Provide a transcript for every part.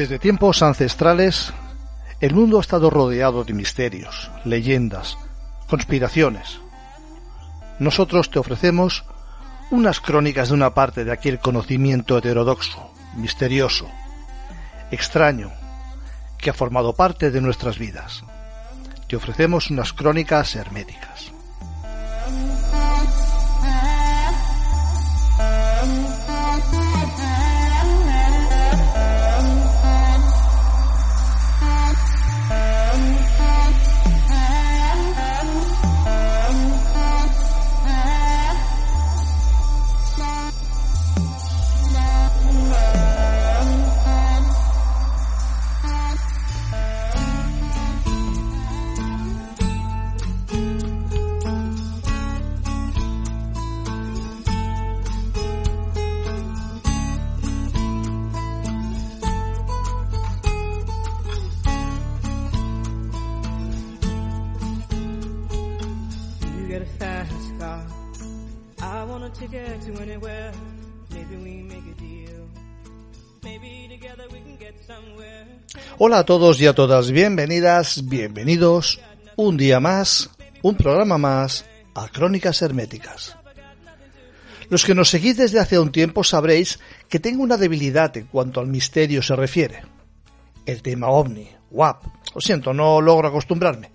Desde tiempos ancestrales, el mundo ha estado rodeado de misterios, leyendas, conspiraciones. Nosotros te ofrecemos unas crónicas de una parte de aquel conocimiento heterodoxo, misterioso, extraño, que ha formado parte de nuestras vidas. Te ofrecemos unas crónicas herméticas. Hola a todos y a todas, bienvenidas, bienvenidos un día más, un programa más a Crónicas Herméticas. Los que nos seguís desde hace un tiempo sabréis que tengo una debilidad en cuanto al misterio se refiere. El tema ovni, WAP, lo siento, no logro acostumbrarme.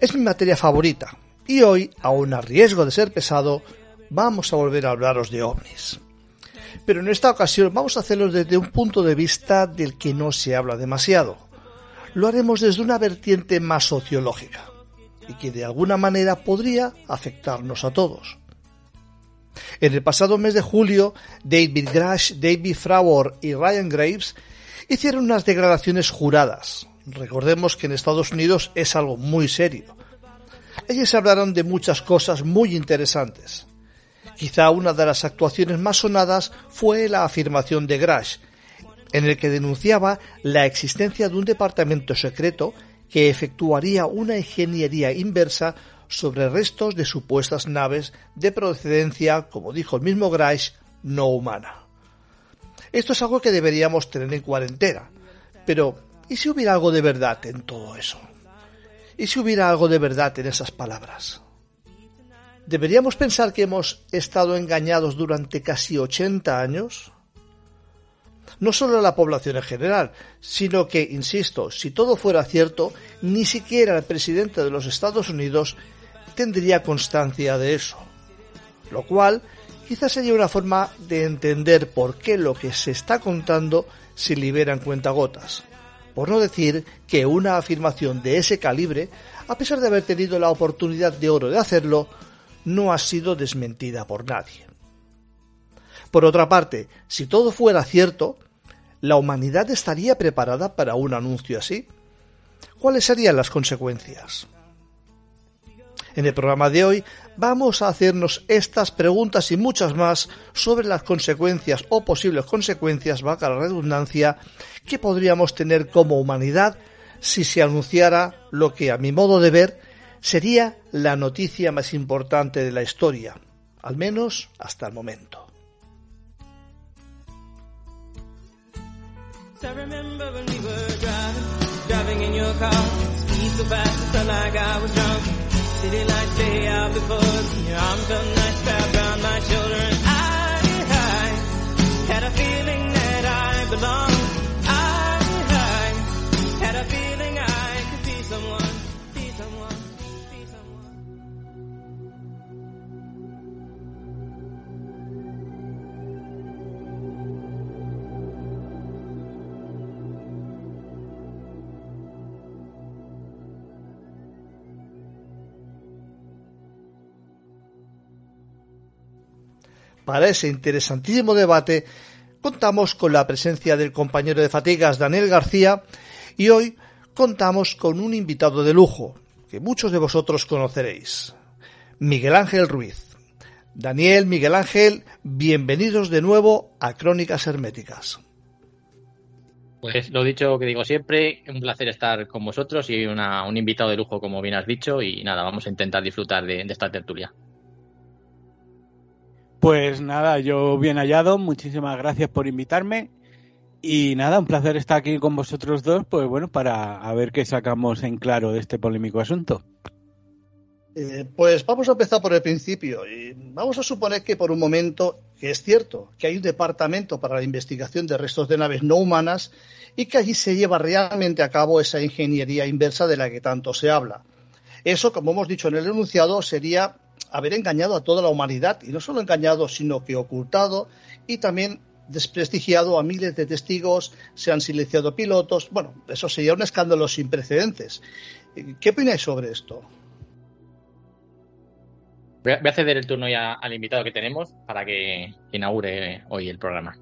Es mi materia favorita y hoy, aun a riesgo de ser pesado, vamos a volver a hablaros de ovnis. Pero en esta ocasión vamos a hacerlo desde un punto de vista del que no se habla demasiado. Lo haremos desde una vertiente más sociológica y que de alguna manera podría afectarnos a todos. En el pasado mes de julio, David Grash, David Frawor y Ryan Graves hicieron unas declaraciones juradas. Recordemos que en Estados Unidos es algo muy serio. Ellos hablaron de muchas cosas muy interesantes. Quizá una de las actuaciones más sonadas fue la afirmación de Grash, en el que denunciaba la existencia de un departamento secreto que efectuaría una ingeniería inversa sobre restos de supuestas naves de procedencia, como dijo el mismo Grash, no humana. Esto es algo que deberíamos tener en cuarentena, pero ¿y si hubiera algo de verdad en todo eso? ¿Y si hubiera algo de verdad en esas palabras? ¿Deberíamos pensar que hemos estado engañados durante casi 80 años? No solo la población en general, sino que, insisto, si todo fuera cierto, ni siquiera el presidente de los Estados Unidos tendría constancia de eso. Lo cual quizás sería una forma de entender por qué lo que se está contando se libera en cuentagotas. Por no decir que una afirmación de ese calibre, a pesar de haber tenido la oportunidad de oro de hacerlo, no ha sido desmentida por nadie. Por otra parte, si todo fuera cierto, ¿la humanidad estaría preparada para un anuncio así? ¿Cuáles serían las consecuencias? En el programa de hoy vamos a hacernos estas preguntas y muchas más sobre las consecuencias o posibles consecuencias, vaca la redundancia, que podríamos tener como humanidad si se anunciara lo que a mi modo de ver sería la noticia más importante de la historia, al menos hasta el momento. Para ese interesantísimo debate contamos con la presencia del compañero de fatigas Daniel García y hoy contamos con un invitado de lujo que muchos de vosotros conoceréis, Miguel Ángel Ruiz. Daniel, Miguel Ángel, bienvenidos de nuevo a Crónicas Herméticas. Pues lo dicho que digo siempre, un placer estar con vosotros y un invitado de lujo, como bien has dicho, y nada, vamos a intentar disfrutar de esta tertulia. Pues nada, yo bien hallado, muchísimas gracias por invitarme Y nada, un placer estar aquí con vosotros dos, pues bueno, para a ver qué sacamos en claro de este polémico asunto. Eh, pues vamos a empezar por el principio y vamos a suponer que por un momento que es cierto que hay un departamento para la investigación de restos de naves no humanas y que allí se lleva realmente a cabo esa ingeniería inversa de la que tanto se habla. Eso, como hemos dicho en el enunciado, sería haber engañado a toda la humanidad y no solo engañado, sino que ocultado y también desprestigiado a miles de testigos, se han silenciado pilotos. Bueno, eso sería un escándalo sin precedentes. ¿Qué opináis sobre esto? Voy a, ceder el turno ya al invitado que tenemos para que inaugure hoy el programa.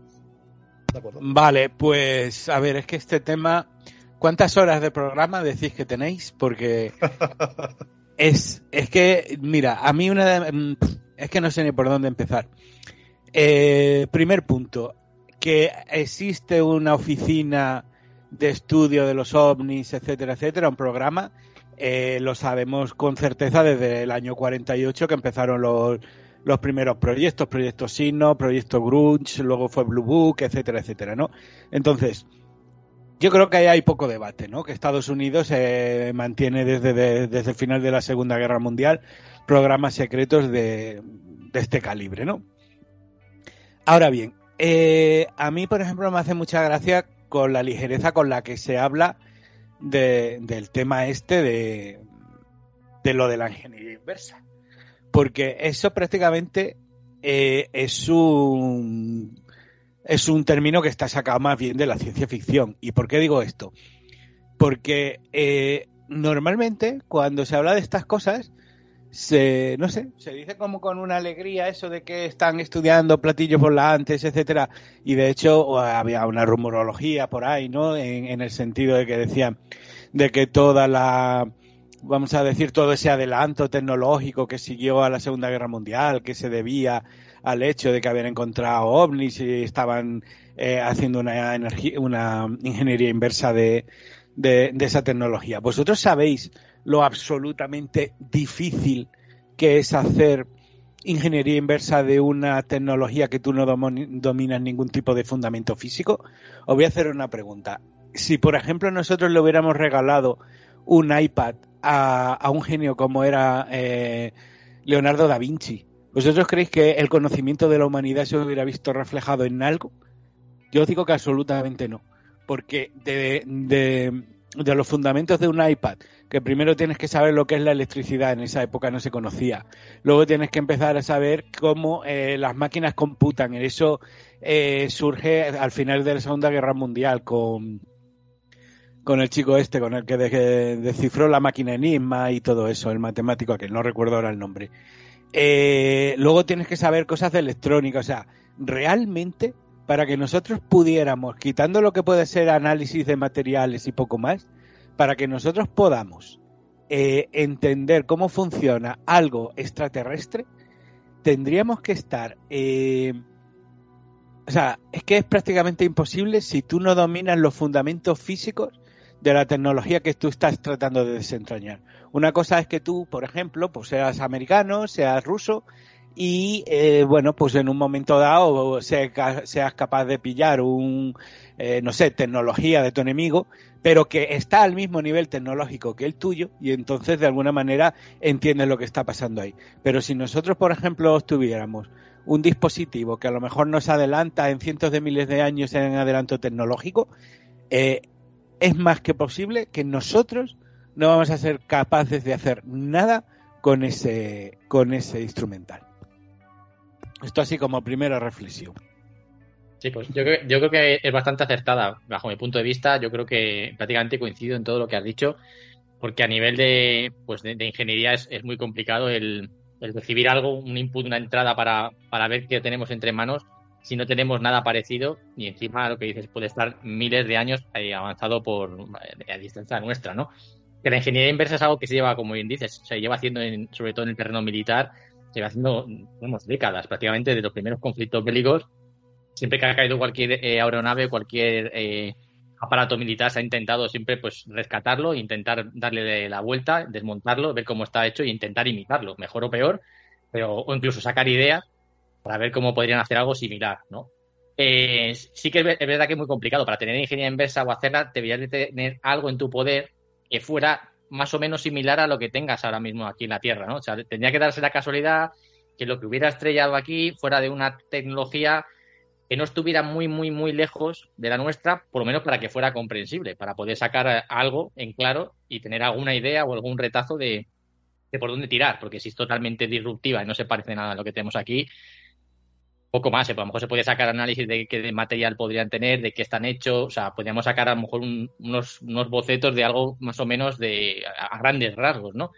Vale, pues a ver, es que este tema, ¿cuántas horas de programa decís que tenéis? Porque es, es que, mira, a mí una de, mm, es que no sé ni por dónde empezar. Eh, primer punto, que existe una oficina de estudio de los ovnis, etcétera, etcétera, un programa, eh, lo sabemos con certeza desde el año 48 que empezaron los, los primeros proyectos, proyecto Sino, proyecto Grunge, luego fue Blue Book, etcétera, etcétera, ¿no? Entonces, yo creo que ahí hay poco debate, ¿no? Que Estados Unidos eh, mantiene desde, desde el final de la Segunda Guerra Mundial programas secretos de, este calibre, ¿no? Ahora bien, eh, a mí, por ejemplo, me hace mucha gracia con la ligereza con la que se habla de, del tema este de, de lo de la ingeniería inversa porque eso prácticamente eh, es un es un término que está sacado más bien de la ciencia ficción. ¿Y por qué digo esto? Porque eh, normalmente cuando se habla de estas cosas, se, no sé, se dice como con una alegría eso de que están estudiando platillos volantes, etcétera, y de hecho había una rumorología por ahí, ¿no? en el sentido de que decían de que toda la vamos a decir, todo ese adelanto tecnológico que siguió a la Segunda Guerra Mundial, que se debía al hecho de que habían encontrado ovnis y estaban eh, haciendo una, ingeniería inversa de, de, esa tecnología. Vosotros sabéis lo absolutamente difícil que es hacer ingeniería inversa de una tecnología que tú no dominas ningún tipo de fundamento físico. Os voy a hacer una pregunta. Si, por ejemplo, nosotros le hubiéramos regalado un iPad a, un genio como era eh, Leonardo da Vinci, ¿vosotros creéis que el conocimiento de la humanidad se hubiera visto reflejado en algo? Yo digo que absolutamente no, porque de, los fundamentos de un iPad, que primero tienes que saber lo que es la electricidad, en esa época no se conocía, luego tienes que empezar a saber cómo eh, las máquinas computan, eso eh, surge al final de la Segunda Guerra Mundial con con el chico este, con el que descifró la máquina Enigma y todo eso, el matemático que no recuerdo ahora el nombre. Eh, luego tienes que saber cosas de electrónica, o sea, realmente para que nosotros pudiéramos, quitando lo que puede ser análisis de materiales y poco más, para que nosotros podamos eh, entender cómo funciona algo extraterrestre, tendríamos que estar... Eh, o sea, es que es prácticamente imposible si tú no dominas los fundamentos físicos de la tecnología que tú estás tratando de desentrañar. Una cosa es que tú, por ejemplo, pues seas americano, seas ruso y, eh, bueno, pues en un momento dado seas capaz de pillar un, eh, no sé, tecnología de tu enemigo, pero que está al mismo nivel tecnológico que el tuyo y entonces de alguna manera entiendes lo que está pasando ahí. Pero si nosotros, por ejemplo, tuviéramos un dispositivo que a lo mejor nos adelanta en cientos de miles de años en adelanto tecnológico, eh, es más que posible que nosotros no vamos a ser capaces de hacer nada con ese, con ese instrumental. Esto así como primera reflexión. Sí, pues yo creo, yo creo que es bastante acertada bajo mi punto de vista. Yo creo que prácticamente coincido en todo lo que has dicho, porque a nivel de, pues de, ingeniería es, muy complicado el, el, recibir algo, un input, una entrada para, para ver qué tenemos entre manos si no tenemos nada parecido y encima lo que dices puede estar miles de años avanzado por eh, a distancia nuestra, ¿no? Que la ingeniería inversa es algo que se lleva, como bien dices, se lleva haciendo en, sobre todo en el terreno militar, se lleva haciendo unos décadas, prácticamente de los primeros conflictos bélicos. Siempre que ha caído cualquier eh, aeronave, cualquier eh, aparato militar, se ha intentado siempre pues rescatarlo, intentar darle la vuelta, desmontarlo, ver cómo está hecho e intentar imitarlo, mejor o peor, pero o incluso sacar ideas para ver cómo podrían hacer algo similar, ¿no? eh, sí que es, verdad que es muy complicado. Para tener ingeniería inversa o hacerla, deberías de tener algo en tu poder que fuera más o menos similar a lo que tengas ahora mismo aquí en la Tierra, ¿no? O sea, tendría que darse la casualidad que lo que hubiera estrellado aquí fuera de una tecnología que no estuviera muy, muy, muy lejos de la nuestra, por lo menos para que fuera comprensible, para poder sacar algo en claro y tener alguna idea o algún retazo de, por dónde tirar, porque si es totalmente disruptiva y no se parece nada a lo que tenemos aquí, poco más. ¿eh? A lo mejor se puede sacar análisis de qué material podrían tener, de qué están hechos, o sea, podríamos sacar a lo mejor unos, unos bocetos de algo más o menos de a grandes rasgos, ¿no?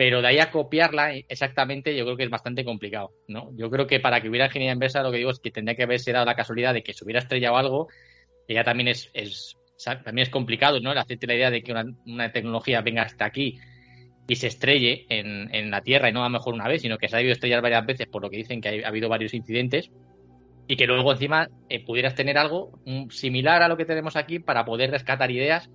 pero de ahí a copiarla exactamente yo creo que es bastante complicado, ¿no? Yo creo que para que hubiera ingeniería inversa lo que digo es que tendría que haberse dado la casualidad de que se hubiera estrellado algo, que ya también es, es también es complicado, ¿no? El hacerte la idea de que una, tecnología venga hasta aquí y se estrelle en, la Tierra y no a lo mejor una vez, sino que se ha debido estrellar varias veces por lo que dicen que ha, habido varios incidentes y que luego encima eh, pudieras tener algo mm, similar a lo que tenemos aquí para poder rescatar ideas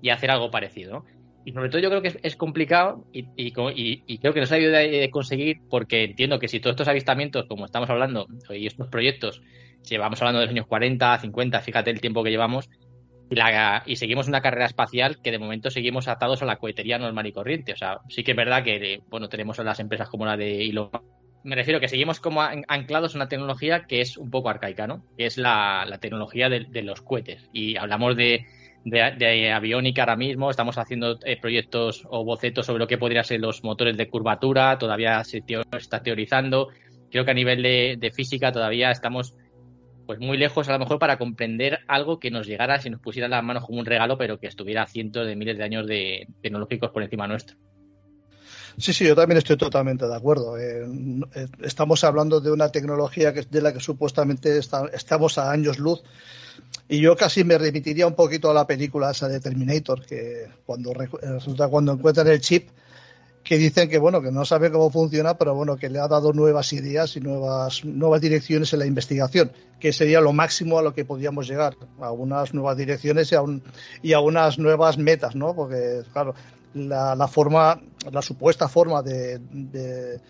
y hacer algo parecido, y sobre todo yo creo que es, complicado y, creo que no se ha de conseguir porque entiendo que si todos estos avistamientos, como estamos hablando, y estos proyectos, llevamos hablando de los años 40, 50, fíjate el tiempo que llevamos, y, seguimos una carrera espacial que de momento seguimos atados a la cohetería normal y corriente. O sea, sí que es verdad que, bueno, tenemos a las empresas como la de Elon me refiero que seguimos como anclados a una tecnología que es un poco arcaica, ¿no? Que es la, tecnología de, los cohetes. Y hablamos de, de, aviónica ahora mismo, estamos haciendo eh, proyectos o bocetos sobre lo que podrían ser los motores de curvatura, todavía se está teorizando. Creo que a nivel de, física todavía estamos pues muy lejos a lo mejor para comprender algo que nos llegara si nos pusiera las manos como un regalo, pero que estuviera cientos de miles de años de tecnológicos por encima nuestro. Sí, sí, yo también estoy totalmente de acuerdo. Eh, eh, estamos hablando de una tecnología que, de la que supuestamente estamos a años luz y yo casi me remitiría un poquito a la película esa de Terminator, que cuando resulta cuando encuentran el chip, que dicen que bueno, que no sabe cómo funciona, pero bueno, que le ha dado nuevas ideas y nuevas, nuevas direcciones en la investigación, que sería lo máximo a lo que podíamos llegar, a unas nuevas direcciones y a, y a unas nuevas metas, ¿no? Porque, claro, la, la forma, la supuesta forma de, de,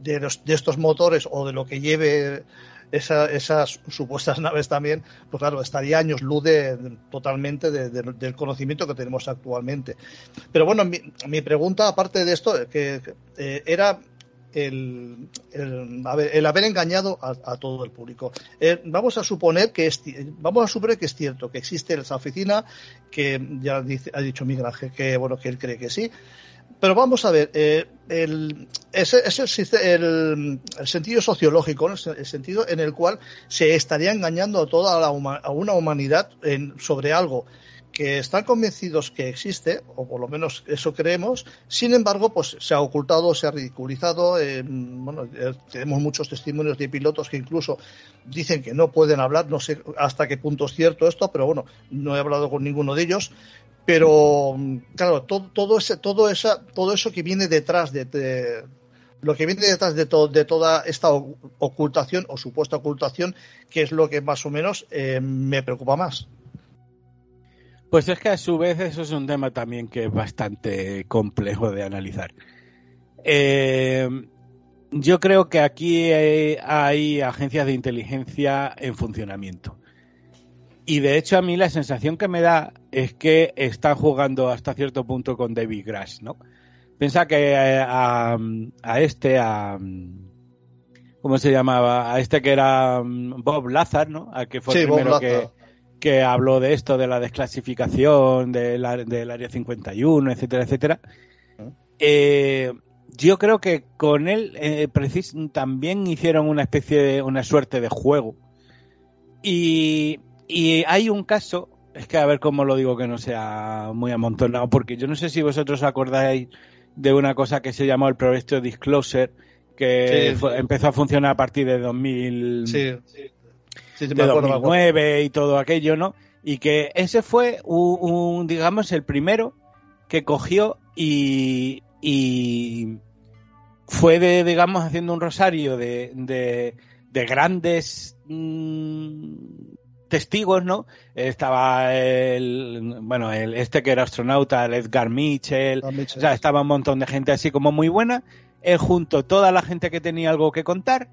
de estos motores o de lo que lleve esas supuestas naves también, pues claro, estaría años luz totalmente del conocimiento que tenemos actualmente. Pero bueno, mi, pregunta, aparte de esto, que, eh, era el, haber engañado a, todo el público. Eh, vamos a suponer que es, vamos a suponer que es cierto que existe esa oficina que ya ha dicho Miguel que bueno que él cree que sí pero vamos a ver, eh, el, ese, el, sentido sociológico, el sentido en el cual se estaría engañando a toda la, una humanidad sobre algo que están convencidos que existe, o por lo menos eso creemos, sin embargo, pues se ha ocultado, se ha ridiculizado. Eh, bueno, eh, tenemos muchos testimonios de pilotos que incluso dicen que no pueden hablar, no sé hasta qué punto es cierto esto, pero bueno, no he hablado con ninguno de ellos. Pero, claro, todo, ese, todo, esa, todo eso que viene detrás de, lo que viene detrás de, de toda esta ocultación o supuesta ocultación, que es lo que más o menos eh, me preocupa más. Pues es que a su vez eso es un tema también que es bastante complejo de analizar. Eh, yo creo que aquí hay agencias de inteligencia en funcionamiento. Y de hecho a mí la sensación que me da es que están jugando hasta cierto punto con David Grass, ¿no? Piensa que eh, a, este, a... ¿Cómo se llamaba? A este que era mm, Bob Lazar, ¿no? Al que fue el primero que, que, habló de esto, de la desclasificación del, Área 51, etcétera, etcétera. Eh, yo creo que con él eh, también hicieron una especie de, una suerte de juego. Y y hay un caso, es que a ver cómo lo digo que no sea muy amontonado, porque yo no sé si vosotros acordáis de una cosa que se llamó el proyecto Disclosure, que empezó a funcionar a partir de 2000, sí, sí. de 2009 y todo aquello, ¿no? Y que ese fue un, digamos, el primero que cogió y, y fue de, digamos, haciendo un rosario de, de, de grandes mm, testigos, ¿no? Estaba el, bueno, el, este que era astronauta, el Edgar Mitchell, o sea, estaba un montón de gente así como muy buena. Él junto toda la gente que tenía algo que contar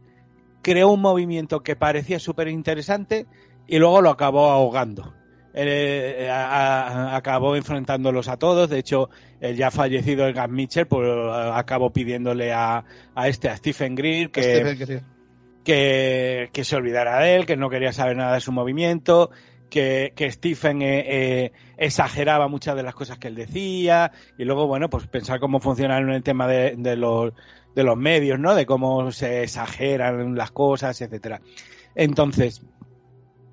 creó un movimiento que parecía súper interesante y luego lo acabó ahogando. Eh, acabó enfrentándolos a todos. De hecho, el ya fallecido Egan Mitchell pues, acabó pidiéndole a, este, a Stephen Greer, que, que, se olvidara de él, que no quería saber nada de su movimiento, que, Stephen eh, eh, exageraba muchas de las cosas que él decía, y luego, bueno, pues pensar cómo funcionaron el tema de, de, los, de los medios, ¿no? De cómo se exageran las cosas, etcétera. Entonces,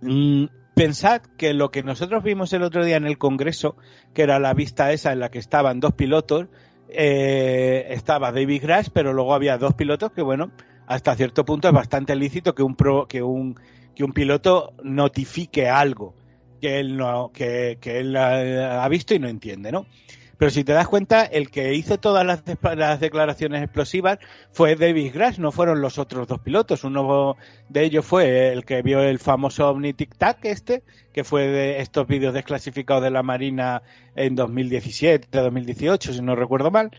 mm, pensad que lo que nosotros vimos el otro día en el Congreso, que era la vista esa en la que estaban dos pilotos, eh, estaba David Grass, pero luego había dos pilotos que, bueno, hasta cierto punto es bastante lícito que un, pro, que un, que un piloto notifique algo que él, no, que, que él ha visto y no entiende, ¿no? Pero si te das cuenta, el que hizo todas las, declaraciones explosivas fue David Grass, no fueron los otros dos pilotos. Uno de ellos fue el que vio el famoso OVNI Tic Tac este, que fue de estos vídeos desclasificados de la Marina en 2017, 2018, si no recuerdo mal,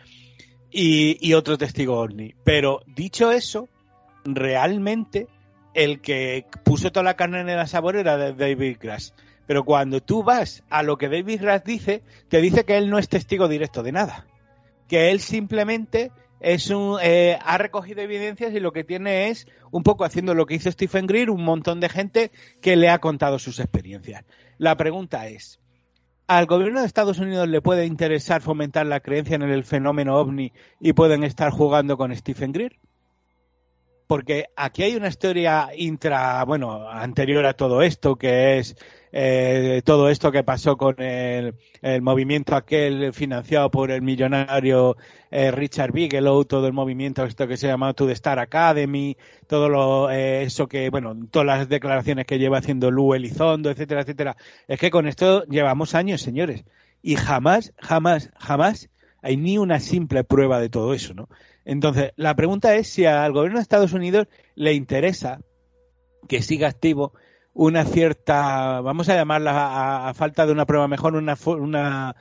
y, y otro testigo OVNI. Pero dicho eso, realmente el que puso toda la carne en el asador era David Grass. Pero cuando tú vas a lo que David Grass dice, te dice que él no es testigo directo de nada. Que él simplemente es un, eh, ha recogido evidencias y lo que tiene es, un poco haciendo lo que hizo Stephen Greer, un montón de gente que le ha contado sus experiencias. La pregunta es, ¿al gobierno de Estados Unidos le puede interesar fomentar la creencia en el fenómeno ovni y pueden estar jugando con Stephen Greer? Porque aquí hay una historia intra, bueno, anterior a todo esto, que es eh, todo esto que pasó con el, movimiento aquel financiado por el millonario eh, Richard Bigelow, todo el movimiento esto que se llama To the Star Academy, todo lo, eh, eso que, bueno, todas las declaraciones que lleva haciendo Lu Elizondo, etcétera, etcétera. Es que con esto llevamos años, señores, y jamás, jamás, jamás hay ni una simple prueba de todo eso, ¿no? Entonces, la pregunta es si al gobierno de Estados Unidos le interesa que siga activo una cierta, vamos a llamarla a, falta de una prueba mejor, una, una,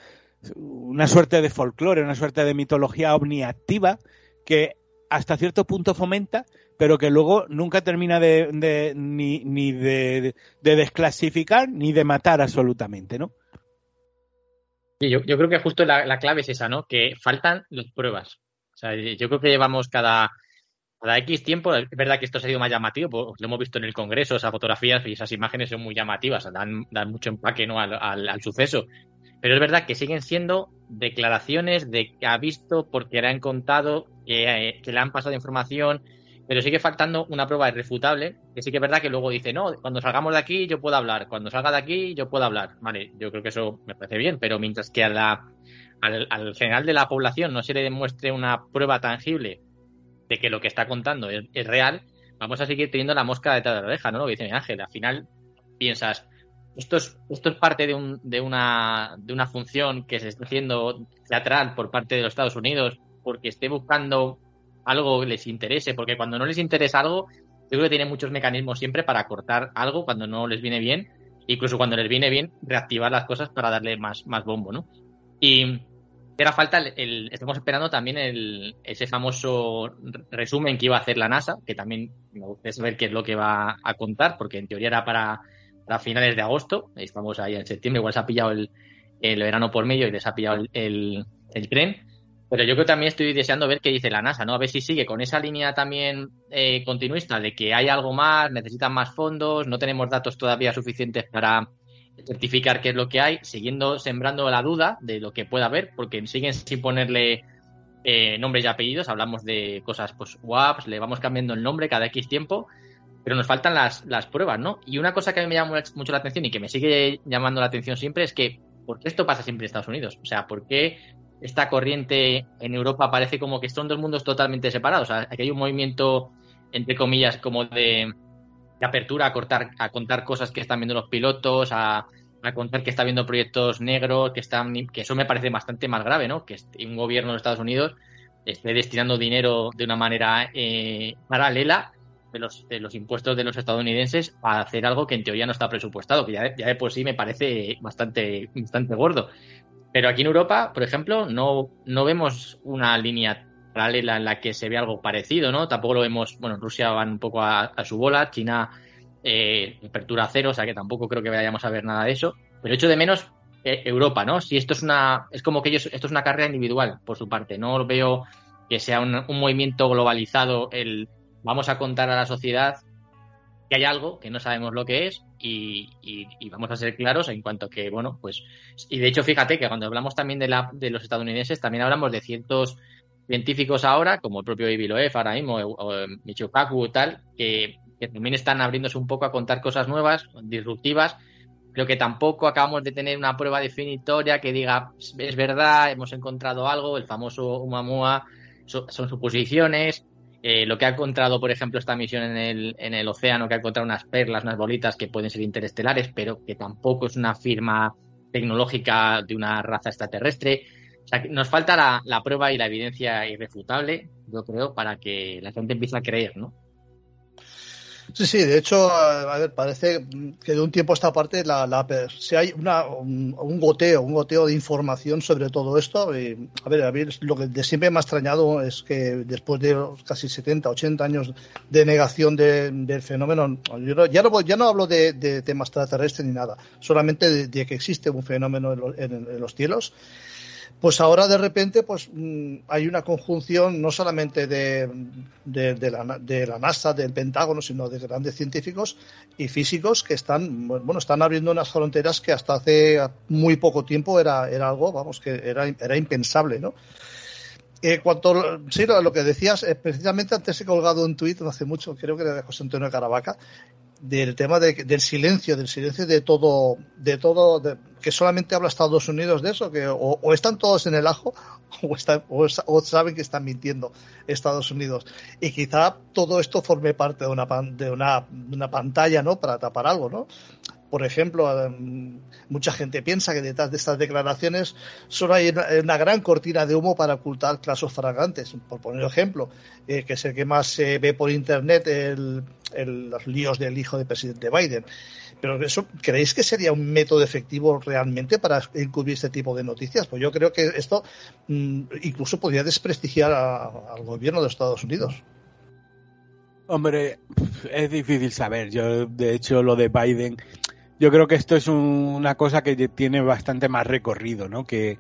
una suerte de folclore, una suerte de mitología omniactiva que hasta cierto punto fomenta, pero que luego nunca termina de, ni, ni de, desclasificar ni de matar absolutamente, ¿no? yo, yo creo que justo la, la, clave es esa, ¿no? Que faltan las pruebas. O sea, yo creo que llevamos cada, cada X tiempo, es verdad que esto se ha sido más llamativo, pues, lo hemos visto en el Congreso, esas fotografías y esas imágenes son muy llamativas, dan, dan mucho empaque ¿no? al, suceso. Pero es verdad que siguen siendo declaraciones de que ha visto, porque le han contado, que, le han pasado información, pero sigue faltando una prueba irrefutable, que sí que es verdad que luego dice, no, cuando salgamos de aquí yo puedo hablar, cuando salga de aquí yo puedo hablar. Vale, yo creo que eso me parece bien, pero mientras que a la, al, al general de la población no se le demuestre una prueba tangible de que lo que está contando es, real, vamos a seguir teniendo la mosca detrás de la oreja, ¿no? Lo que dice Ángel. Al final piensas, esto es, esto es parte de, un, de, una, de una función que se está haciendo teatral por parte de los Estados Unidos porque esté buscando algo que les interese, porque cuando no les interesa algo, yo creo que tienen muchos mecanismos siempre para cortar algo cuando no les viene bien, incluso cuando les viene bien, reactivar las cosas para darle más, más bombo, ¿no? Y era falta el, estamos esperando también el, ese famoso resumen que iba a hacer la NASA, que también me gustaría saber qué es lo que va a contar, porque en teoría era para, finales de agosto, estamos ahí en septiembre, igual se ha pillado el, verano por medio y les ha pillado el, tren. Pero yo creo que también estoy deseando ver qué dice la NASA, ¿no? A ver si sigue con esa línea también eh, continuista de que hay algo más, necesitan más fondos, no tenemos datos todavía suficientes para certificar qué es lo que hay, siguiendo sembrando la duda de lo que pueda haber, porque siguen sin ponerle eh, nombres y apellidos, hablamos de cosas, pues WAPs, le vamos cambiando el nombre cada X tiempo, pero nos faltan las, las pruebas, ¿no? Y una cosa que a mí me llama mucho la atención y que me sigue llamando la atención siempre es que, ¿por qué esto pasa siempre en Estados Unidos? O sea, ¿por qué esta corriente en Europa parece como que son dos mundos totalmente separados? O sea, aquí hay un movimiento, entre comillas, como de de apertura a, cortar, a contar cosas que están viendo los pilotos, a, contar que está viendo proyectos negros, que están que eso me parece bastante más grave, ¿no? Que un gobierno de Estados Unidos esté destinando dinero de una manera eh, paralela de los, de los impuestos de los estadounidenses a hacer algo que en teoría no está presupuestado, que ya, ya de por sí me parece bastante, bastante gordo. Pero aquí en Europa, por ejemplo, no, no vemos una línea paralela en la que se ve algo parecido, ¿no? Tampoco lo vemos, bueno, Rusia va un poco a, su bola, China eh, apertura cero, o sea que tampoco creo que vayamos a ver nada de eso. Pero echo de menos eh, Europa, ¿no? Si esto es una, es como que ellos, esto es una carrera individual por su parte, no veo que sea un, movimiento globalizado el vamos a contar a la sociedad que hay algo que no sabemos lo que es y, vamos a ser claros en cuanto que, bueno, pues, y de hecho fíjate que cuando hablamos también de, la, de los estadounidenses, también hablamos de ciertos científicos ahora, como el propio Ivy Loef ahora mismo, o, Michio Kaku tal, que, también están abriéndose un poco a contar cosas nuevas, disruptivas, Creo que tampoco acabamos de tener una prueba definitoria que diga es verdad, hemos encontrado algo, el famoso Umamua, son, suposiciones. Eh, lo que ha encontrado, por ejemplo, esta misión en el, en el océano, que ha encontrado unas perlas, unas bolitas que pueden ser interestelares, pero que tampoco es una firma tecnológica de una raza extraterrestre. O sea, nos falta la, prueba y la evidencia irrefutable, yo creo, para que la gente empiece a creer, ¿no? Sí, sí, de hecho, a ver, parece que de un tiempo a esta parte la, la, si hay una, un, goteo, un goteo de información sobre todo esto. Y, a ver, a lo que de siempre me ha extrañado es que después de casi 70, 80 años de negación del fenómeno, yo ya, no, ya no hablo de, de temas extraterrestres ni nada, solamente de, que existe un fenómeno en los cielos pues ahora de repente pues mm, hay una conjunción no solamente de, la, NASA, del Pentágono, sino de grandes científicos y físicos que están, bueno, están abriendo unas fronteras que hasta hace muy poco tiempo era, algo, vamos, que era, impensable, ¿no? Eh, cuanto sí, lo, que decías, eh, precisamente antes he colgado un tuit, hace mucho, creo que era de José Antonio Caravaca, del tema del silencio, del silencio de todo, de todo, que solamente habla Estados Unidos de eso, que o, están todos en el ajo o, están, o, saben que están mintiendo Estados Unidos. Y quizá todo esto forme parte de una, de una, de una pantalla, ¿no? Para tapar algo, ¿no? Por ejemplo, em, mucha gente piensa que detrás de estas declaraciones solo hay una, gran cortina de humo para ocultar casos fragantes. Por poner ejemplo, eh, que es el que más se ve por Internet, los líos del hijo del presidente Biden. Pero eso, ¿creéis que sería un método efectivo realmente para encubrir este tipo de noticias? Pues yo creo que esto mm, incluso podría desprestigiar al gobierno de Estados Unidos. Hombre, es difícil saber. Yo, de hecho, lo de Biden yo creo que esto es una cosa que tiene bastante más recorrido, ¿no? Que,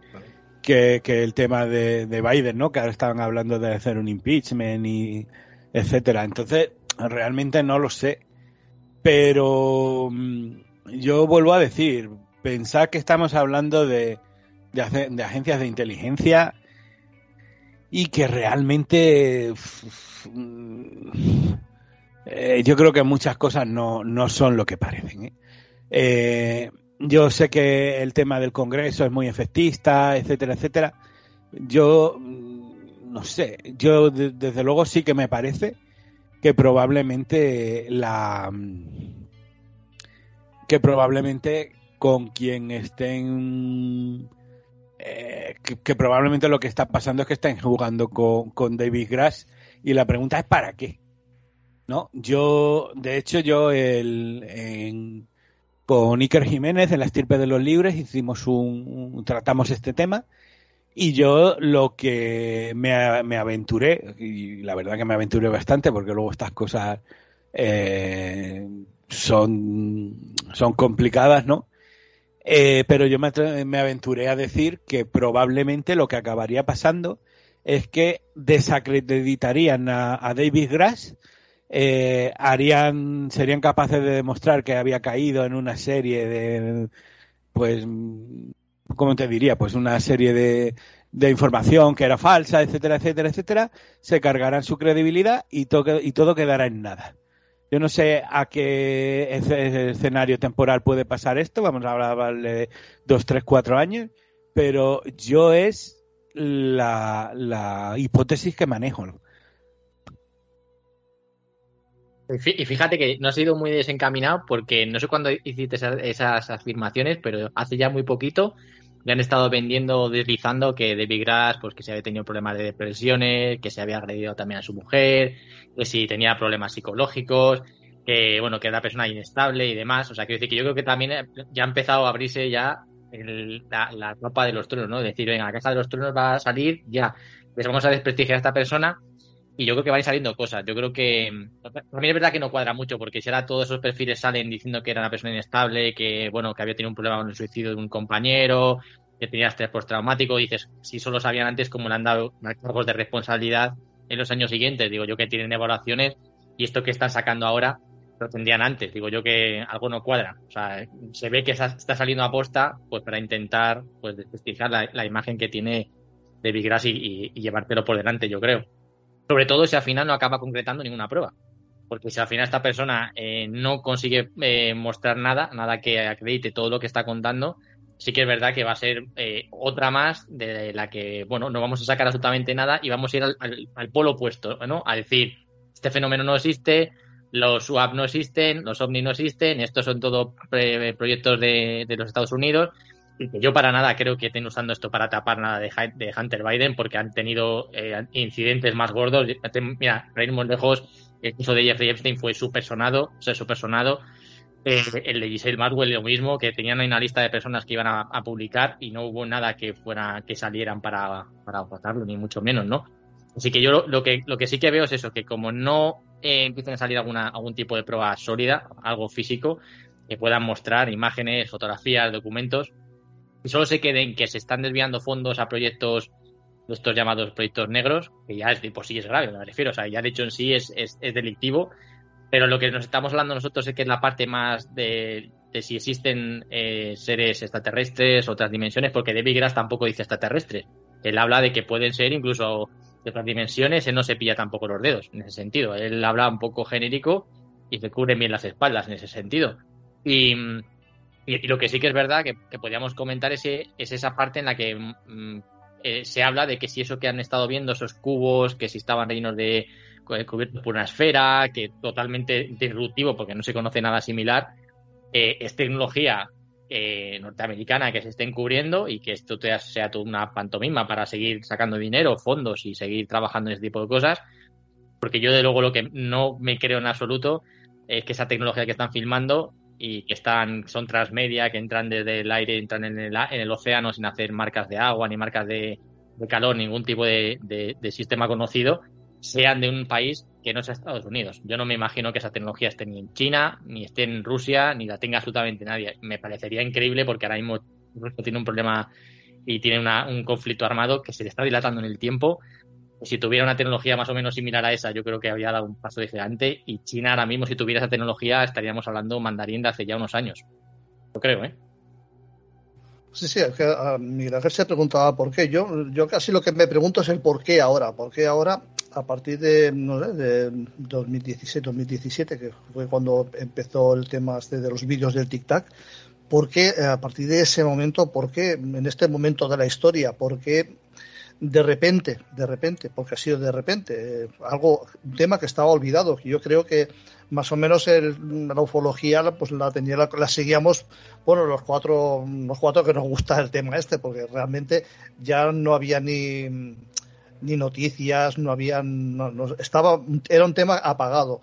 que, el tema de, Biden, ¿no? Que ahora estaban hablando de hacer un impeachment y etcétera. Entonces, realmente no lo sé. Pero mm, yo vuelvo a decir, pensar que estamos hablando de, de, agencias de inteligencia y que realmente eh, yo creo que muchas cosas no, no son lo que parecen. ¿eh? Eh, yo sé que el tema del Congreso es muy efectista, etcétera, etcétera. Yo mm, no sé, yo desde luego sí que me parece que probablemente la mm, que probablemente con quien estén eh, que, probablemente lo que está pasando es que están jugando con, con David Grass y la pregunta es ¿para qué? ¿No? Yo, de hecho, yo el, en, con Iker Jiménez en la estirpe de los libres hicimos un, tratamos este tema y yo lo que me, aventuré y la verdad que me aventuré bastante porque luego estas cosas eh, son complicadas no eh, pero yo me, me aventuré a decir que probablemente lo que acabaría pasando es que desacreditarían a, a David Grass eh, harían, serían capaces de demostrar que había caído en una serie de, pues, ¿cómo te diría? Pues una serie de, de información que era falsa, etcétera, etcétera, etcétera, se cargarán su credibilidad y, todo y todo quedará en nada. Yo no sé a qué escenario temporal puede pasar esto, vamos a hablar de dos, tres, cuatro años, pero yo es la, la hipótesis que manejo. Y fíjate que no ha sido muy desencaminado porque no sé cuándo hiciste esas, afirmaciones, pero hace ya muy poquito le han estado vendiendo, deslizando que David Grass, pues que se había tenido problemas de depresiones, que se había agredido también a su mujer, que si tenía problemas psicológicos, que bueno, que era una persona inestable y demás. O sea, quiero decir que yo creo que también ya ha empezado a abrirse ya la, ropa de los tronos, ¿no? Decir, venga, la casa de los tronos va a salir ya les vamos a desprestigiar a esta persona y yo creo que van saliendo cosas. Yo creo que mí es verdad que no cuadra mucho porque si ahora todos esos perfiles salen diciendo que era una persona inestable, que bueno, que había tenido un problema con el suicidio de un compañero, que tenía estrés postraumático, dices, si solo sabían antes cómo le han dado cargos de responsabilidad en los años siguientes, digo yo que tienen evaluaciones y esto que están sacando ahora lo tendrían antes, digo yo que algo no cuadra, o sea, se ve que está saliendo a posta pues para intentar pues desprestigiar la, imagen que tiene de Big y, y llevártelo por delante, yo creo. Sobre todo si al final no acaba concretando ninguna prueba. Porque si al final esta persona eh, no consigue eh, mostrar nada, nada que acredite todo lo que está contando, sí que es verdad que va a ser eh, otra más de la que, bueno, no vamos a sacar absolutamente nada y vamos a ir al, polo opuesto, ¿no? A decir, este fenómeno no existe, los SWAP no existen, los OVNI no existen, estos son todos proyectos de, de los Estados Unidos yo para nada creo que estén usando esto para tapar nada de, Hunter Biden, porque han tenido eh, incidentes más gordos. Mira, muy lejos, el caso de Jeffrey Epstein fue súper sonado, o sea, súper sonado. Eh, el de Giselle Maxwell lo mismo, que tenían una lista de personas que iban a, publicar y no hubo nada que fuera que salieran para, para votarlo, ni mucho menos, ¿no? Así que yo lo, que, lo que sí que veo es eso, que como no eh, empiezan a salir alguna, algún tipo de prueba sólida, algo físico, que puedan mostrar imágenes, fotografías, documentos, solo sé que, que se están desviando fondos a proyectos, estos llamados proyectos negros, que ya es tipo sí es grave, me refiero. O sea, ya de hecho en sí es, es, delictivo. Pero lo que nos estamos hablando nosotros es que es la parte más de, si existen eh, seres extraterrestres, otras dimensiones, porque David Grass tampoco dice extraterrestres. Él habla de que pueden ser incluso de otras dimensiones, él no se pilla tampoco los dedos en ese sentido. Él habla un poco genérico y se cubre bien las espaldas en ese sentido. Y, y, lo que sí que es verdad que, podríamos comentar es, es, esa parte en la que mm, eh, se habla de que si eso que han estado viendo, esos cubos, que si estaban rellenos de cubiertos por una esfera, que totalmente disruptivo porque no se conoce nada similar, eh, es tecnología eh, norteamericana que se estén cubriendo y que esto sea toda una pantomima para seguir sacando dinero, fondos y seguir trabajando en ese tipo de cosas. Porque yo, de luego, lo que no me creo en absoluto es que esa tecnología que están filmando y que están son transmedia, que entran desde el aire, entran en el, en el océano sin hacer marcas de agua ni marcas de, calor, ningún tipo de, de, sistema conocido, sean de un país que no sea Estados Unidos. Yo no me imagino que esa tecnología esté ni en China, ni esté en Rusia, ni la tenga absolutamente nadie. Me parecería increíble porque ahora mismo Rusia tiene un problema y tiene una, un conflicto armado que se le está dilatando en el tiempo si tuviera una tecnología más o menos similar a esa, yo creo que habría dado un paso diferente. Y China ahora mismo, si tuviera esa tecnología, estaríamos hablando mandarín de hace ya unos años. Yo creo, ¿eh? Sí, sí, es que uh, Miguel se preguntaba por qué. Yo, yo casi lo que me pregunto es el por qué ahora. ¿Por qué ahora, a partir de, no sé, de 2016, 2017, que fue cuando empezó el tema este de los vídeos del Tic Tac? ¿Por qué, eh, a partir de ese momento, por qué en este momento de la historia, por qué de repente, de repente, porque ha sido de repente, eh, algo, un tema que estaba olvidado, yo creo que más o menos el, la ufología pues la tenía la, seguíamos bueno los cuatro los cuatro que nos gusta el tema este porque realmente ya no había ni ni noticias no había estaba era un tema apagado.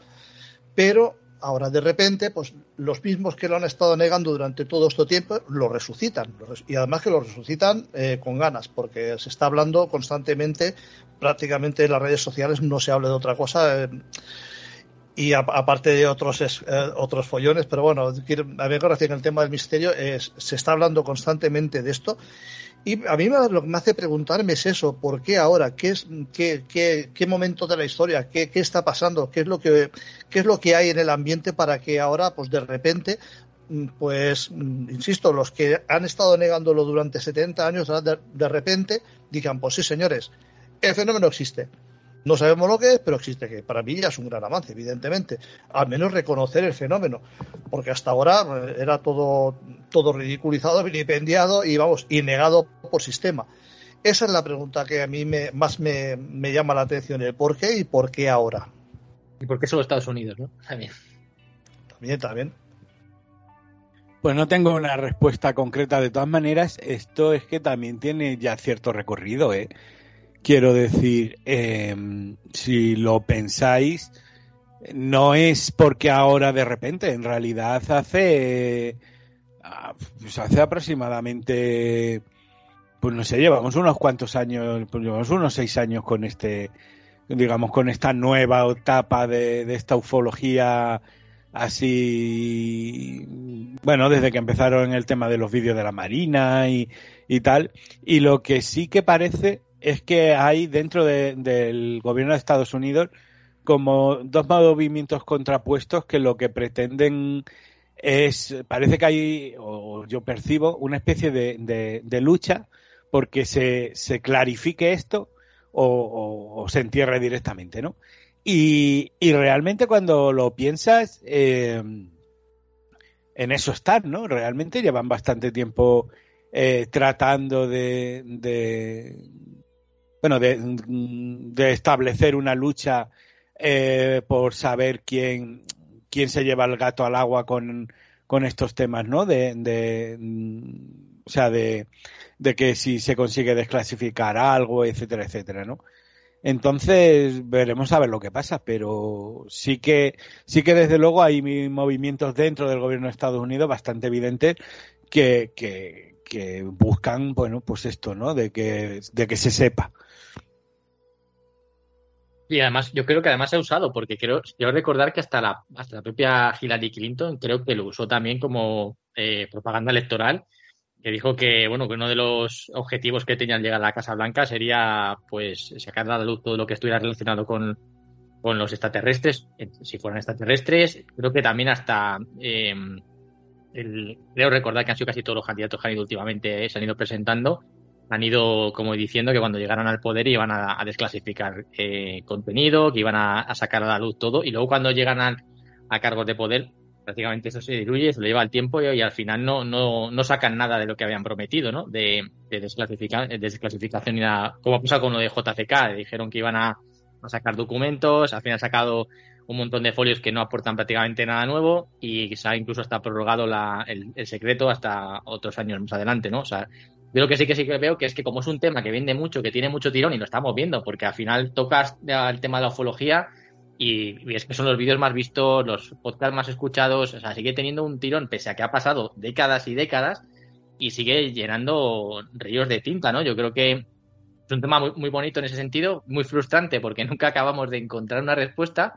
Pero Ahora, de repente, pues los mismos que lo han estado negando durante todo este tiempo lo resucitan. Y además que lo resucitan eh, con ganas, porque se está hablando constantemente, prácticamente en las redes sociales no se habla de otra cosa. Eh, y aparte de otros eh, otros follones, pero bueno, a me en el tema del misterio es, se está hablando constantemente de esto y a mí lo que me hace preguntarme es eso, ¿por qué ahora? ¿Qué, es, qué, qué, qué momento de la historia? ¿Qué, ¿Qué, está pasando? ¿Qué es, lo que, ¿Qué es lo que hay en el ambiente para que ahora, pues de repente, mm, pues, mm, insisto, los que han estado negándolo durante 70 años, de, de repente digan, pues sí, señores, el fenómeno existe. No sabemos lo que es, pero existe, que para mí ya es un gran avance, evidentemente. Al menos reconocer el fenómeno, porque hasta ahora eh, era todo, todo ridiculizado, vilipendiado y, vamos, y negado por sistema. Esa es la pregunta que a mí me, más me, llama la atención, el por qué y por qué ahora. Y por qué solo Estados Unidos, ¿no? También. También, también. Pues no tengo una respuesta concreta. De todas maneras, esto es que también tiene ya cierto recorrido, ¿eh? Quiero decir, em, si lo pensáis, no es porque ahora de repente, en realidad hace, ah, pues hace aproximadamente pues no sé, llevamos unos cuantos años, pues llevamos unos seis años con este, digamos, con esta nueva etapa de, de esta ufología así, bueno, desde que empezaron el tema de los vídeos de la Marina y, y tal. Y lo que sí que parece es que hay dentro del gobierno de Estados Unidos como dos movimientos contrapuestos que lo que pretenden es, parece que hay, o yo percibo, una especie de, de, lucha porque se, se, clarifique esto o, se entierre directamente, ¿no? Y, y realmente cuando lo piensas, eh, en eso están, ¿no? Realmente llevan bastante tiempo eh, tratando de, de bueno, de, de, establecer una lucha eh, por saber quién, quién se lleva el gato al agua con, con estos temas, ¿no? De, de o sea, de, de que si se consigue desclasificar algo, etcétera, etcétera, ¿no? Entonces veremos a ver lo que pasa, pero sí que sí que desde luego hay movimientos dentro del gobierno de Estados Unidos bastante evidentes que, que, que buscan, bueno, pues esto, ¿no? De que, de que se sepa. Y además, yo creo que además se ha usado, porque creo, quiero recordar que hasta la, hasta la propia Hillary Clinton creo que lo usó también como eh, propaganda electoral que dijo que bueno que uno de los objetivos que tenían llegar a la Casa Blanca sería pues sacar a la luz todo lo que estuviera relacionado con, con los extraterrestres, si fueran extraterrestres. Creo que también hasta eh, creo recordar que han sido casi todos los candidatos que han ido últimamente, eh, se han ido presentando, han ido como diciendo que cuando llegaran al poder iban a, desclasificar eh, contenido, que iban a, sacar a la luz todo, y luego cuando llegan a cargos de poder prácticamente eso se diluye, se lo lleva el tiempo y, al final no, no, no, sacan nada de lo que habían prometido, ¿no? De, de, desclasificación y. Como ha pasado con lo de JCK, dijeron que iban a, sacar documentos, al final han sacado un montón de folios que no aportan prácticamente nada nuevo y ha incluso hasta prorrogado la, el, secreto hasta otros años más adelante, ¿no? O sea, yo lo que sí que sí que veo que es que como es un tema que vende mucho, que tiene mucho tirón y lo estamos viendo, porque al final tocas el tema de la ufología y, es que son los vídeos más vistos, los podcasts más escuchados, o sea, sigue teniendo un tirón, pese a que ha pasado décadas y décadas, y sigue llenando ríos de tinta, ¿no? Yo creo que es un tema muy, muy bonito en ese sentido, muy frustrante porque nunca acabamos de encontrar una respuesta,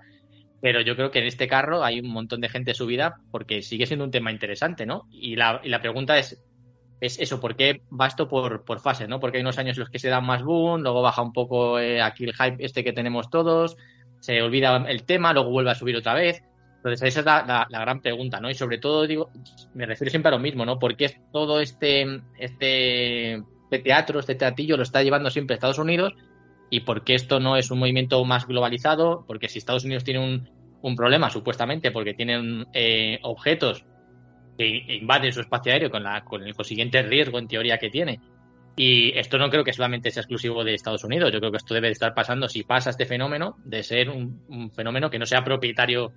pero yo creo que en este carro hay un montón de gente subida porque sigue siendo un tema interesante, ¿no? Y la, y la pregunta es, es eso, ¿por qué va esto por, por fase, ¿no? Porque hay unos años en los que se da más boom, luego baja un poco eh, aquí el hype este que tenemos todos, se olvida el tema, luego vuelve a subir otra vez. Entonces, esa es la, gran pregunta, ¿no? Y sobre todo, digo, me refiero siempre a lo mismo, ¿no? ¿Por qué todo este, este teatro, este teatillo lo está llevando siempre Estados Unidos? ¿Y por qué esto no es un movimiento más globalizado? Porque si Estados Unidos tiene un, un problema, supuestamente, porque tienen eh, objetos que invaden su espacio aéreo con, la, con el consiguiente riesgo, en teoría, que tiene, y esto no creo que solamente sea exclusivo de Estados Unidos. Yo creo que esto debe de estar pasando, si pasa este fenómeno, de ser un, fenómeno que no sea propietario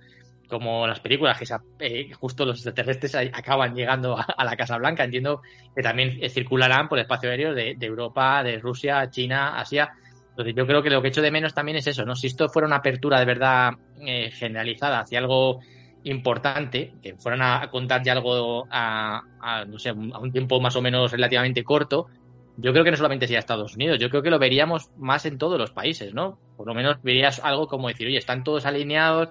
como las películas, que eh, justo los extraterrestres acaban llegando a, la Casa Blanca. Entiendo que también circularán por el espacio aéreo de, Europa, de Rusia, China, Asia. Entonces yo creo que lo que echo de menos también es eso, ¿no? Si esto fuera una apertura de verdad eh, generalizada hacia algo importante, que fueran a, contar ya algo a, no sé, a un tiempo más o menos relativamente corto, yo creo que no solamente sería Estados Unidos, yo creo que lo veríamos más en todos los países, ¿no? Por lo menos verías algo como decir, oye, están todos alineados,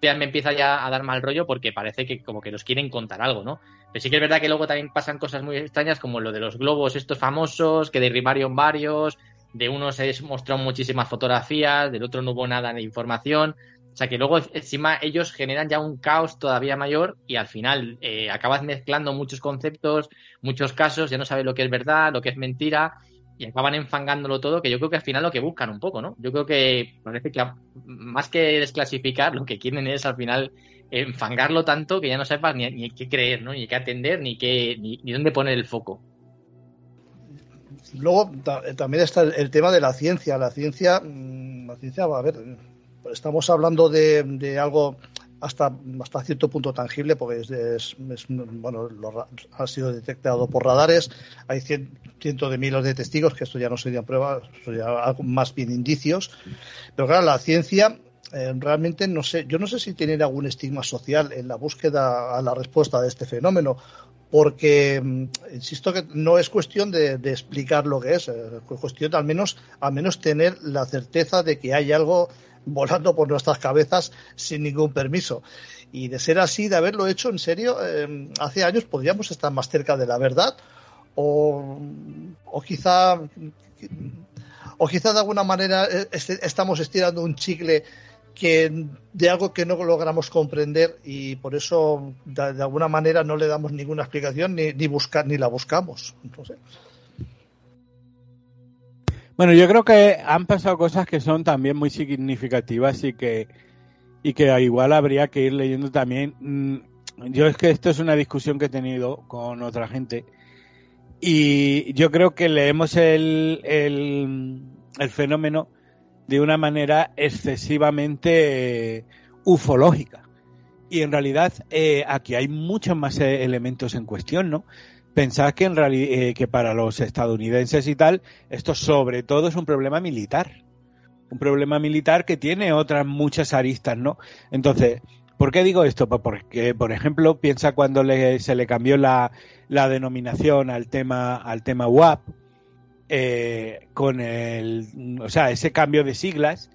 me empieza ya a dar mal rollo porque parece que como que nos quieren contar algo, ¿no? Pero sí que es verdad que luego también pasan cosas muy extrañas como lo de los globos estos famosos, que derribaron varios, de uno se mostró muchísimas fotografías, del otro no hubo nada de información. O sea que luego encima ellos generan ya un caos todavía mayor y al final eh, acabas mezclando muchos conceptos, muchos casos, ya no sabes lo que es verdad, lo que es mentira y acaban enfangándolo todo, que yo creo que al final lo que buscan un poco, ¿no? Yo creo que parece que más que desclasificar, lo que quieren es al final enfangarlo tanto que ya no sepas ni, qué creer, ¿no? Ni qué atender, ni qué, ni, dónde poner el foco. Luego también está el, tema de la ciencia. La ciencia, mm, la ciencia, a ver, estamos hablando de, algo hasta, hasta cierto punto tangible, porque es, bueno, ha sido detectado por radares, hay cientos de miles de testigos, que esto ya no serían pruebas, sería más bien indicios, pero claro, la ciencia eh, realmente no sé, yo no sé si tiene algún estigma social en la búsqueda a la respuesta de este fenómeno, porque mm, insisto que no es cuestión de, explicar lo que es, es cuestión de al menos, al menos tener la certeza de que hay algo volando por nuestras cabezas sin ningún permiso. Y de ser así, de haberlo hecho en serio, em, hace años podríamos estar más cerca de la verdad o, quizá o quizá de alguna manera eh, estamos estirando un chicle que de algo que no logramos comprender y por eso de, alguna manera no le damos ninguna explicación ni, ni ni la buscamos. Bueno, yo creo que han pasado cosas que son también muy significativas y que y que igual habría que ir leyendo también. Mm, yo es que esto es una discusión que he tenido con otra gente y yo creo que leemos el, el, el fenómeno de una manera excesivamente eh, ufológica. Y en realidad eh, aquí hay muchos más eh, elementos en cuestión, ¿no? Pensad que, en realidad, que para los estadounidenses y tal, esto sobre todo es un problema militar. Un problema militar que tiene otras muchas aristas, ¿no? Entonces, ¿por qué digo esto? Pues porque, por ejemplo, piensa cuando se le cambió la, la denominación al tema, al tema WAP, eh, con el, o sea, ese cambio de siglas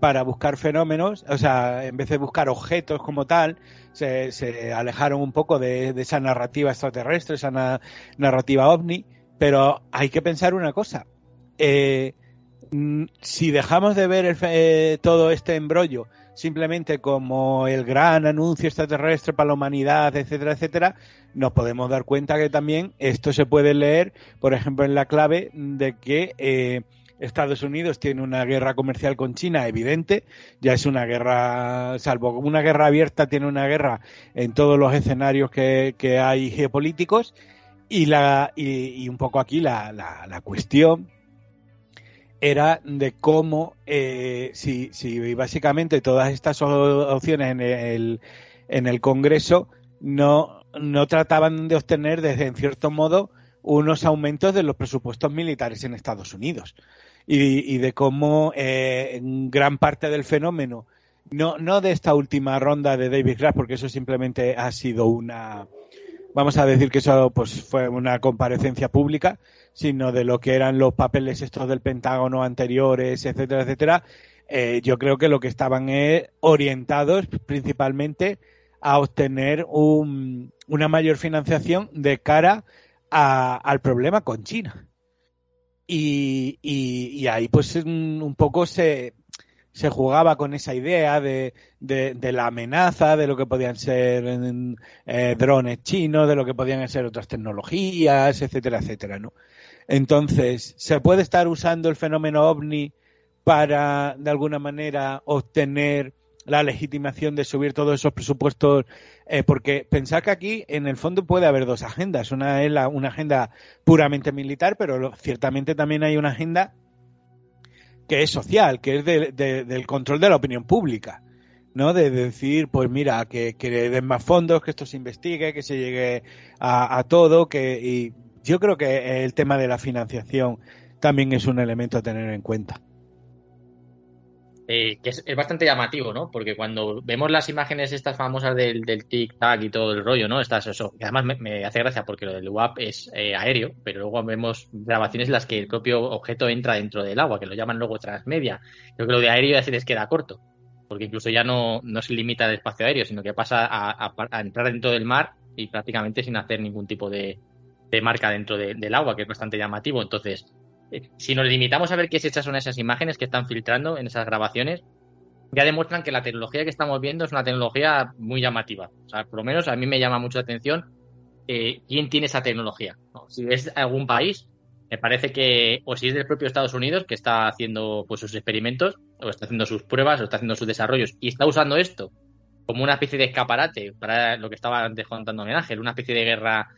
para buscar fenómenos, o sea, en vez de buscar objetos como tal, se, alejaron un poco de, esa narrativa extraterrestre, esa narrativa ovni, pero hay que pensar una cosa. Eh, si dejamos de ver eh, todo este embrollo simplemente como el gran anuncio extraterrestre para la humanidad, etcétera, etcétera, nos podemos dar cuenta que también esto se puede leer, por ejemplo, en la clave de que eh, Estados Unidos tiene una guerra comercial con China evidente, ya es una guerra, salvo una guerra abierta, tiene una guerra en todos los escenarios que, hay geopolíticos, y, la, y, un poco aquí la, la, la cuestión era de cómo, eh, si, si básicamente todas estas opciones en el, en el Congreso no, no trataban de obtener, desde en cierto modo, unos aumentos de los presupuestos militares en Estados Unidos. Y, de cómo eh, gran parte del fenómeno, no, no de esta última ronda de David Grass, porque eso simplemente ha sido una, vamos a decir que eso pues fue una comparecencia pública, sino de lo que eran los papeles estos del Pentágono anteriores, etcétera, etcétera, eh, yo creo que lo que estaban eh, orientados principalmente a obtener una mayor financiación de cara al problema con China. Y, ahí pues un, poco se, se jugaba con esa idea de, de, la amenaza, de lo que podían ser eh, drones chinos, de lo que podían ser otras tecnologías, etcétera, etcétera, ¿no? Entonces, ¿se puede estar usando el fenómeno ovni para, de alguna manera, obtener la legitimación de subir todos esos presupuestos? Eh, porque pensar que aquí, en el fondo, puede haber dos agendas. Una es la, una agenda puramente militar, pero ciertamente también hay una agenda que es social, que es del control de la opinión pública. ¿no? De, decir, pues mira, que, que den más fondos, que esto se investigue, que se llegue a, a todo, que y yo creo que el tema de la financiación también es un elemento a tener en cuenta. Eh, que es, bastante llamativo, ¿no? Porque cuando vemos las imágenes estas famosas del, tic-tac y todo el rollo, ¿no? Estas, eso, que además me, hace gracia porque lo del WAP es eh, aéreo, pero luego vemos grabaciones en las que el propio objeto entra dentro del agua, que lo llaman luego transmedia. Creo que lo de aéreo ya se les queda corto, porque incluso ya no, no se limita al espacio aéreo, sino que pasa a entrar dentro del mar y prácticamente sin hacer ningún tipo de, de marca dentro del agua, que es bastante llamativo. Entonces, eh, si nos limitamos a ver qué hechas son esas imágenes que están filtrando en esas grabaciones, ya demuestran que la tecnología que estamos viendo es una tecnología muy llamativa. O sea, por lo menos a mí me llama mucho la atención eh, quién tiene esa tecnología. Si es algún país, me parece que, o si es del propio Estados Unidos, que está haciendo pues, sus experimentos, o está haciendo sus pruebas, o está haciendo sus desarrollos, y está usando esto como una especie de escaparate para lo que estaba antes contando Ángel, una especie de guerra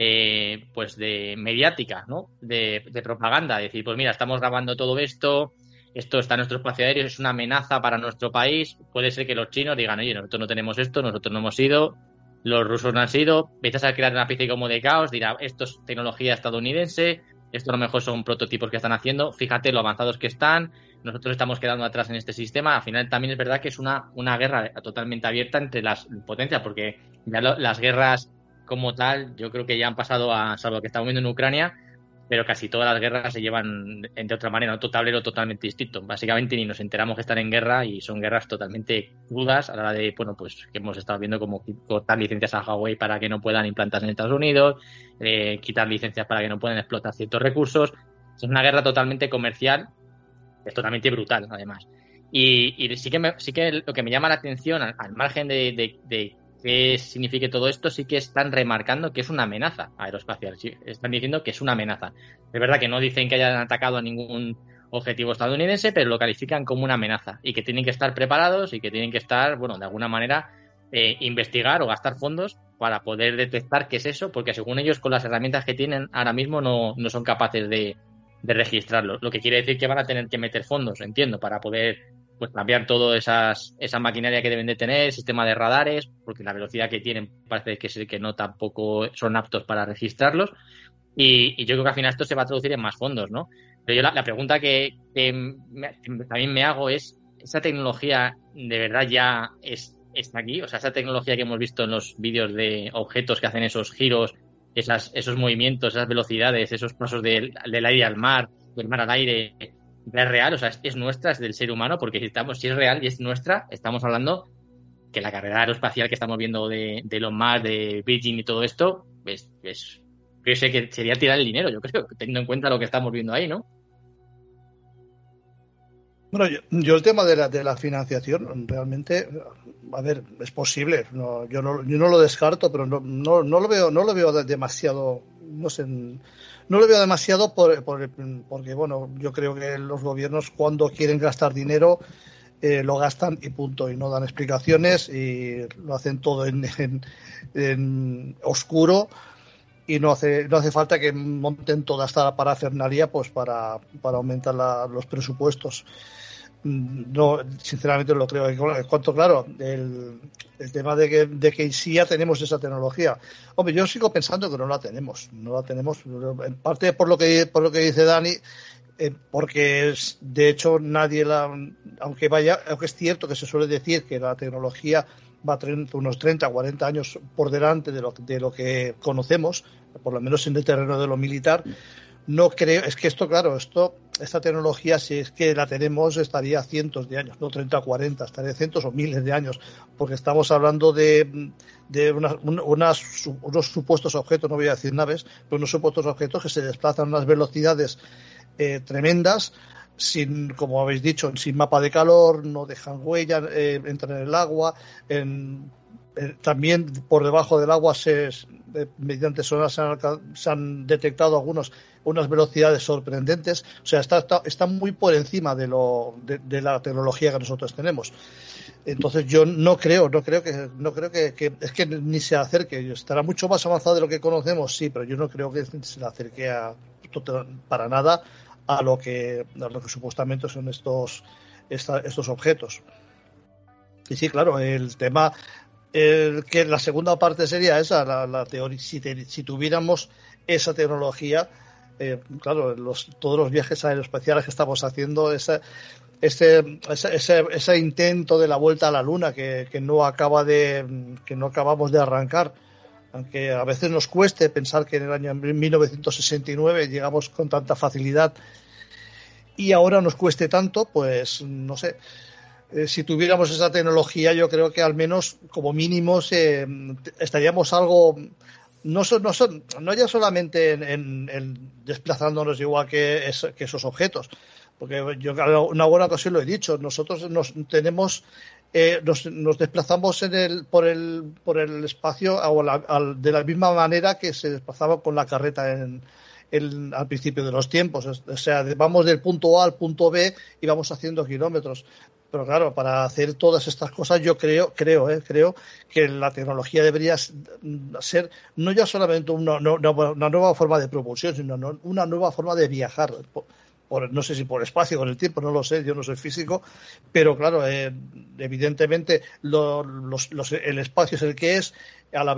eh, pues de mediática, ¿no? De, propaganda, decir, pues mira, estamos grabando todo esto, esto está en nuestro espacio aéreo, es una amenaza para nuestro país, puede ser que los chinos digan, oye, nosotros no tenemos esto, nosotros no hemos ido, los rusos no han sido, empiezas a crear una especie como de caos, dirá, esto es tecnología estadounidense, esto a lo mejor son prototipos que están haciendo, fíjate lo avanzados que están, nosotros estamos quedando atrás en este sistema, al final también es verdad que es una, una guerra totalmente abierta entre las potencias, porque ya las guerras como tal, yo creo que ya han pasado a, salvo que estamos viendo en Ucrania, pero casi todas las guerras se llevan de otra manera, otro tablero totalmente distinto. Básicamente ni nos enteramos que están en guerra y son guerras totalmente crudas a la hora de, bueno, pues que hemos estado viendo como cortar licencias a Huawei para que no puedan implantarse en Estados Unidos, eh, quitar licencias para que no puedan explotar ciertos recursos. Es una guerra totalmente comercial, es totalmente brutal, además. Y, sí, que sí que lo que me llama la atención, al, margen de qué signifique todo esto, sí que están remarcando que es una amenaza aeroespacial. están diciendo que es una amenaza. Es verdad que no dicen que hayan atacado a ningún objetivo estadounidense, pero lo califican como una amenaza y que tienen que estar preparados y que tienen que estar, bueno, de alguna manera eh, investigar o gastar fondos para poder detectar qué es eso, porque según ellos con las herramientas que tienen ahora mismo no, no son capaces de, de registrarlo. Lo que quiere decir que van a tener que meter fondos, entiendo, para poder pues cambiar toda esas, esa maquinaria que deben de tener, sistema de radares, porque la velocidad que tienen parece que es que no tampoco son aptos para registrarlos. Y, yo creo que al final esto se va a traducir en más fondos, ¿no? Pero yo la, pregunta que, también me hago es, ¿esa tecnología de verdad ya es, está aquí? O sea, esa tecnología que hemos visto en los vídeos de objetos que hacen esos giros, esas, esos movimientos, esas velocidades, esos pasos del, del aire al mar, del mar al aire, es real, o sea, es, nuestra, es del ser humano, porque si, estamos, si es real y es nuestra, estamos hablando que la carrera aeroespacial que estamos viendo de, de Elon de Virgin y todo esto, es, es, que sé que sería tirar el dinero, yo creo, teniendo en cuenta lo que estamos viendo ahí, ¿no? Bueno, yo, el tema de la, de la financiación, realmente, a ver, es posible. Yo, no, yo no lo descarto, pero no, no, no, lo veo, no lo veo demasiado, no sé, no lo veo demasiado por, porque, bueno, yo creo que los gobiernos cuando quieren gastar dinero eh, lo gastan y punto, y no dan explicaciones y lo hacen todo en, en, oscuro y no hace, no hace falta que monten toda esta parafernalia pues para, para aumentar los presupuestos. No, sinceramente no lo creo. En cuanto, claro, el, el tema de que, de que sí ya tenemos esa tecnología. Hombre, yo sigo pensando que no la tenemos. No la tenemos, en parte por lo que, por lo que dice Dani, eh, porque de hecho nadie la. Aunque vaya, aunque es cierto que se suele decir que la tecnología va a tener unos 30, 40 años por delante de lo, de lo que conocemos, por lo menos en el terreno de lo militar no creo, es que esto, claro, esto, esta tecnología, si es que la tenemos, estaría cientos de años, no 30 o 40, estaría cientos o miles de años, porque estamos hablando de, de unos supuestos objetos, no voy a decir naves, pero unos supuestos objetos que se desplazan a unas velocidades eh, tremendas, sin, como habéis dicho, sin mapa de calor, no dejan huella, eh, entran en el agua, en, eh, también por debajo del agua se, mediante sonar se han, se han, detectado algunos unas velocidades sorprendentes. O sea, está, está, muy por encima de, lo, de, la tecnología que nosotros tenemos. Entonces yo no creo, no creo que, no creo que, es que ni se acerque. Estará mucho más avanzado de lo que conocemos, sí, pero yo no creo que se acerque a, para nada a lo que, a lo que supuestamente son estos, estos objetos. Y sí, claro, el tema que la segunda parte sería esa, la, teoría, si, si, tuviéramos esa tecnología, eh, claro, los, todos los viajes aeroespaciales que estamos haciendo, ese, ese, ese, ese, intento de la vuelta a la Luna que, que, no acaba de, que no acabamos de arrancar, aunque a veces nos cueste pensar que en el año 1969 llegamos con tanta facilidad y ahora nos cueste tanto, pues no sé. Eh, si tuviéramos esa tecnología, yo creo que al menos, como mínimo, estaríamos algo no son, no son, no ya solamente en, desplazándonos igual que, esos objetos, porque yo una buena ocasión lo he dicho, nosotros nos tenemos eh, nos, desplazamos en el, por, el, por el espacio de la misma manera que se desplazaba con la carreta en, al principio de los tiempos. O sea, vamos del punto A al punto B y vamos haciendo kilómetros. Pero claro, para hacer todas estas cosas yo creo, creo, eh, creo que la tecnología debería ser no ya solamente una, nueva forma de propulsión, sino una nueva forma de viajar. Por, no sé si por espacio, con el tiempo, no lo sé, yo no soy físico, pero claro, eh, evidentemente el espacio es el que es, a la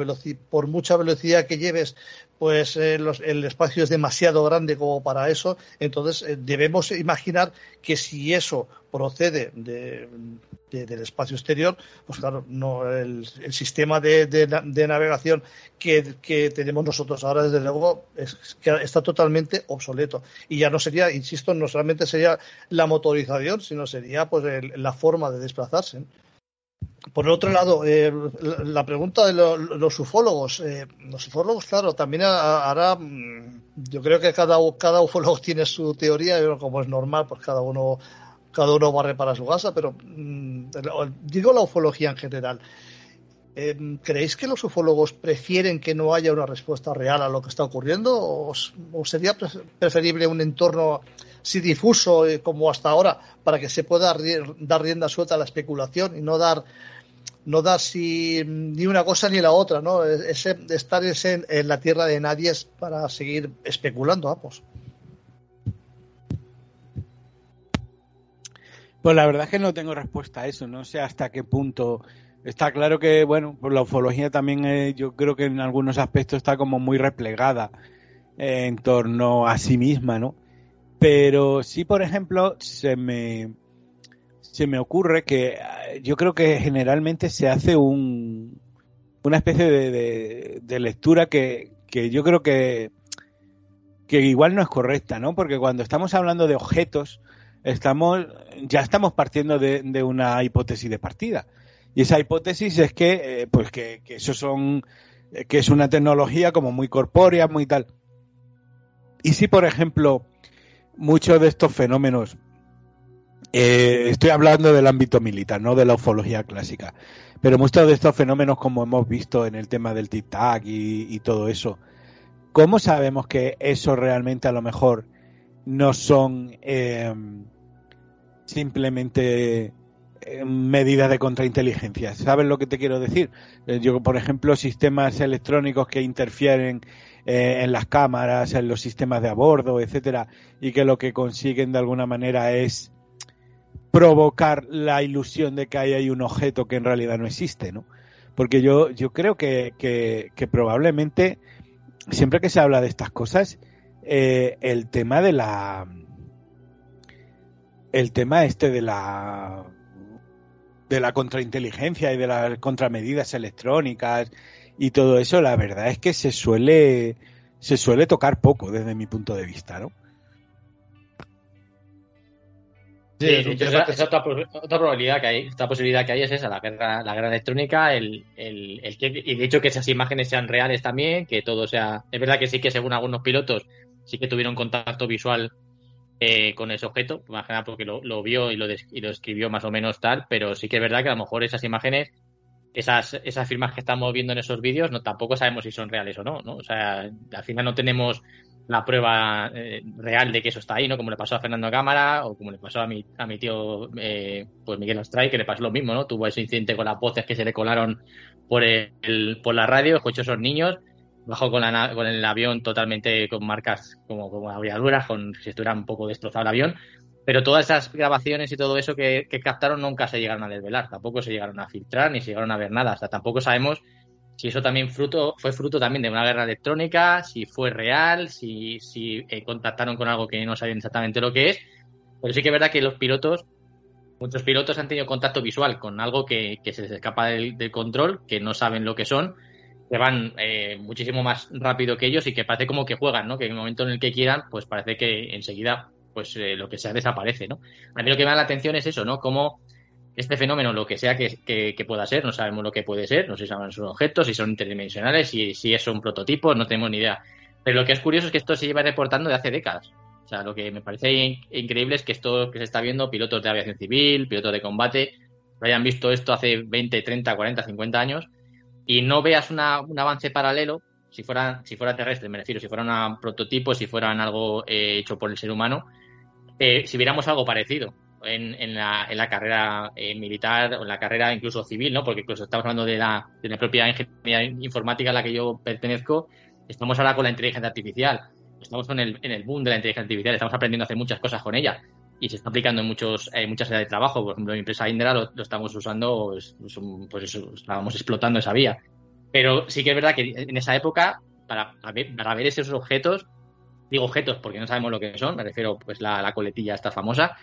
por mucha velocidad que lleves, pues eh, el espacio es demasiado grande como para eso. Entonces eh, debemos imaginar que si eso procede del espacio exterior, pues claro, no el, sistema de, navegación que, tenemos nosotros ahora, desde luego, es, que está totalmente obsoleto. Y ya no sería, insisto, no solamente sería la motorización, sino sería pues la forma de desplazarse. Por otro lado, eh, la pregunta de los ufólogos. Eh, los ufólogos, claro, también hará. Mm, yo creo que cada, cada ufólogo tiene su teoría, como es normal, pues cada uno cada uno barre para su casa, pero mm, digo la ufología en general. Eh, ¿Creéis que los ufólogos prefieren que no haya una respuesta real a lo que está ocurriendo? ¿O, sería preferible un entorno así difuso eh, como hasta ahora para que se pueda dar rienda suelta a la especulación y no dar no dar si, ni una cosa ni la otra, ¿no? Ese, estar ese, en la tierra de nadie es para seguir especulando, vamos. Pues la verdad es que no tengo respuesta a eso, no sé hasta qué punto. Está claro que, bueno, pues la ufología también yo creo que en algunos aspectos está como muy replegada en torno a sí misma, ¿no? Pero sí, por ejemplo, se me, se me ocurre que eh, yo creo que generalmente se hace un, una especie de, de, lectura que, que, yo creo que, que igual no es correcta, ¿no? Porque cuando estamos hablando de objetos, estamos, ya estamos partiendo de, una hipótesis de partida. Y esa hipótesis es que, eh, pues que, que eso son, que es una tecnología como muy corpórea, muy tal. Y si, por ejemplo, muchos de estos fenómenos, eh, estoy hablando del ámbito militar, no de la ufología clásica, pero muchos de estos fenómenos, como hemos visto en el tema del tic-tac y, todo eso, ¿cómo sabemos que eso realmente a lo mejor no son eh, simplemente medidas de contrainteligencia. ¿Sabes lo que te quiero decir? Yo, por ejemplo, sistemas electrónicos que interfieren eh, en las cámaras, en los sistemas de a bordo, etcétera, y que lo que consiguen de alguna manera es provocar la ilusión de que hay ahí un objeto que en realidad no existe, ¿no? Porque yo, yo creo que, que, probablemente siempre que se habla de estas cosas, eh, el tema de la el tema este de la de la contrainteligencia y de las contramedidas electrónicas y todo eso, la verdad es que se suele, se suele tocar poco desde mi punto de vista, ¿no? Sí, esa, otra, probabilidad que hay, otra posibilidad que hay es esa, la guerra, la guerra electrónica, el, el, el que, y de hecho que esas imágenes sean reales también, que todo sea, es verdad que sí que según algunos pilotos sí que tuvieron contacto visual eh, con ese objeto, más porque lo, lo vio y lo, y lo escribió más o menos tal, pero sí que es verdad que a lo mejor esas imágenes esas, esas firmas que estamos viendo en esos vídeos no tampoco sabemos si son reales o no, ¿no? O sea, al final no tenemos la prueba eh, real de que eso está ahí, ¿no? Como le pasó a Fernando Cámara o como le pasó a mi, a mi tío eh, pues Miguel Astray, que le pasó lo mismo, ¿no? Tuvo ese incidente con las voces que se le colaron por el, por la radio, escuchó esos niños, bajó con, la, con el avión totalmente con marcas como, como con si estuviera un poco destrozado el avión, pero todas esas grabaciones y todo eso que, captaron nunca se llegaron a desvelar, tampoco se llegaron a filtrar ni se llegaron a ver nada. Hasta tampoco sabemos si eso también fruto, fue fruto también de una guerra electrónica, si fue real, si, si eh, contactaron con algo que no sabían exactamente lo que es. Pero sí que es verdad que los pilotos, muchos pilotos han tenido contacto visual con algo que, se les escapa del, control, que no saben lo que son, que van eh, muchísimo más rápido que ellos y que parece como que juegan, ¿no? Que en el momento en el que quieran, pues parece que enseguida pues eh, lo que sea desaparece, ¿no? A mí lo que me da la atención es eso, ¿no? Cómo este fenómeno, lo que sea que, que, pueda ser, no sabemos lo que puede ser, no sé si son objetos, si son interdimensionales, si, si es un prototipo, no tenemos ni idea. Pero lo que es curioso es que esto se lleva reportando de hace décadas. O sea, lo que me parece increíble es que esto que se está viendo, pilotos de aviación civil, pilotos de combate, lo hayan visto esto hace 20, 30, 40, 50 años y no veas un avance paralelo, si fuera, si fuera terrestre, me refiero, si fuera un prototipo, si fueran algo eh, hecho por el ser humano, eh, si viéramos algo parecido en, en, la, en la, carrera eh, militar o en la carrera incluso civil, ¿no? Porque incluso estamos hablando de la, de la propia ingeniería informática a la que yo pertenezco, estamos ahora con la inteligencia artificial, estamos en el, en el boom de la inteligencia artificial, estamos aprendiendo a hacer muchas cosas con ella y se está aplicando en muchos eh, muchas áreas de trabajo. Por ejemplo, en empresa Indra lo, estamos usando, pues, pues eso, estábamos explotando esa vía. Pero sí que es verdad que en esa época, para, para ver esos objetos, digo objetos porque no sabemos lo que son, me refiero pues la, coletilla esta famosa,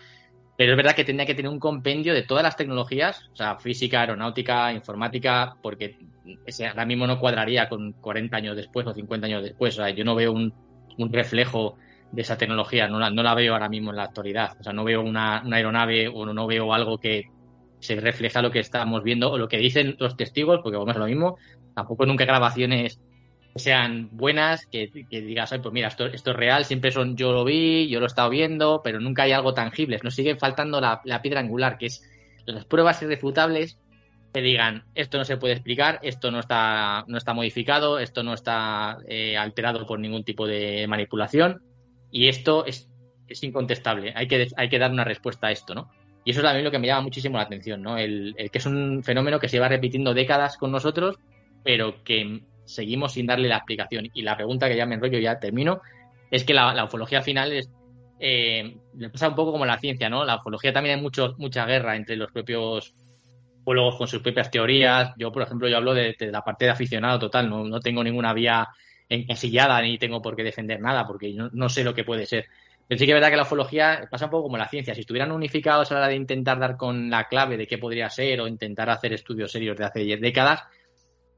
Pero es verdad que tendría que tener un compendio de todas las tecnologías, o sea, física, aeronáutica, informática, porque ese ahora mismo no cuadraría con 40 años después o 50 años después. O sea, yo no veo un, reflejo de esa tecnología, no la, no la veo ahora mismo en la actualidad. O sea, no veo una, aeronave o no, veo algo que se refleja lo que estamos viendo o lo que dicen los testigos, porque vamos a lo mismo. Tampoco nunca grabaciones sean buenas, que, digas, pues mira, esto, esto, es real, siempre son yo lo vi, yo lo he estado viendo, pero nunca hay algo tangible. Nos sigue faltando la, piedra angular, que es las pruebas irrefutables que digan, esto no se puede explicar, esto no está, no está modificado, esto no está eh, alterado por ningún tipo de manipulación, y esto es, es incontestable. Hay que, hay que dar una respuesta a esto, ¿no? Y eso es también lo que me llama muchísimo la atención, ¿no? el que es un fenómeno que se va repitiendo décadas con nosotros, pero que seguimos sin darle la explicación. Y la pregunta que ya me enrollo, ya termino, es que la, ufología final es, eh, pasa un poco como la ciencia, ¿no? La ufología también hay mucho, mucha guerra entre los propios ufólogos con sus propias teorías. Yo, por ejemplo, yo hablo de, la parte de aficionado total, no, no, tengo ninguna vía encasillada ni tengo por qué defender nada, porque no, no sé lo que puede ser. Pero sí que es verdad que la ufología pasa un poco como la ciencia. Si estuvieran unificados a la hora de intentar dar con la clave de qué podría ser o intentar hacer estudios serios de hace décadas,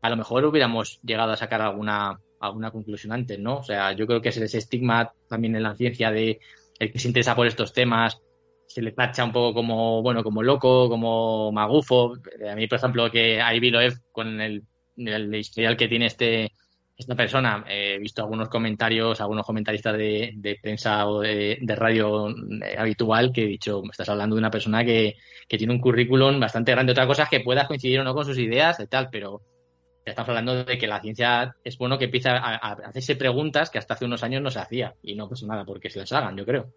a lo mejor hubiéramos llegado a sacar alguna, alguna conclusión antes, ¿no? O sea, yo creo que es ese estigma también en la ciencia de el que se interesa por estos temas se le tacha un poco como, bueno, como loco, como magufo. A mí, por ejemplo, que Ivy Loeb, con el, el historial que tiene este esta persona, he visto algunos comentarios, algunos comentaristas de, de prensa o de, de, radio eh, habitual que he dicho, me estás hablando de una persona que, que tiene un currículum bastante grande. Otra cosa es que puedas coincidir o no con sus ideas y tal, pero estamos hablando de que la ciencia es bueno que empiece a, hacerse preguntas que hasta hace unos años no se hacía y no pasa nada porque se las hagan, yo creo.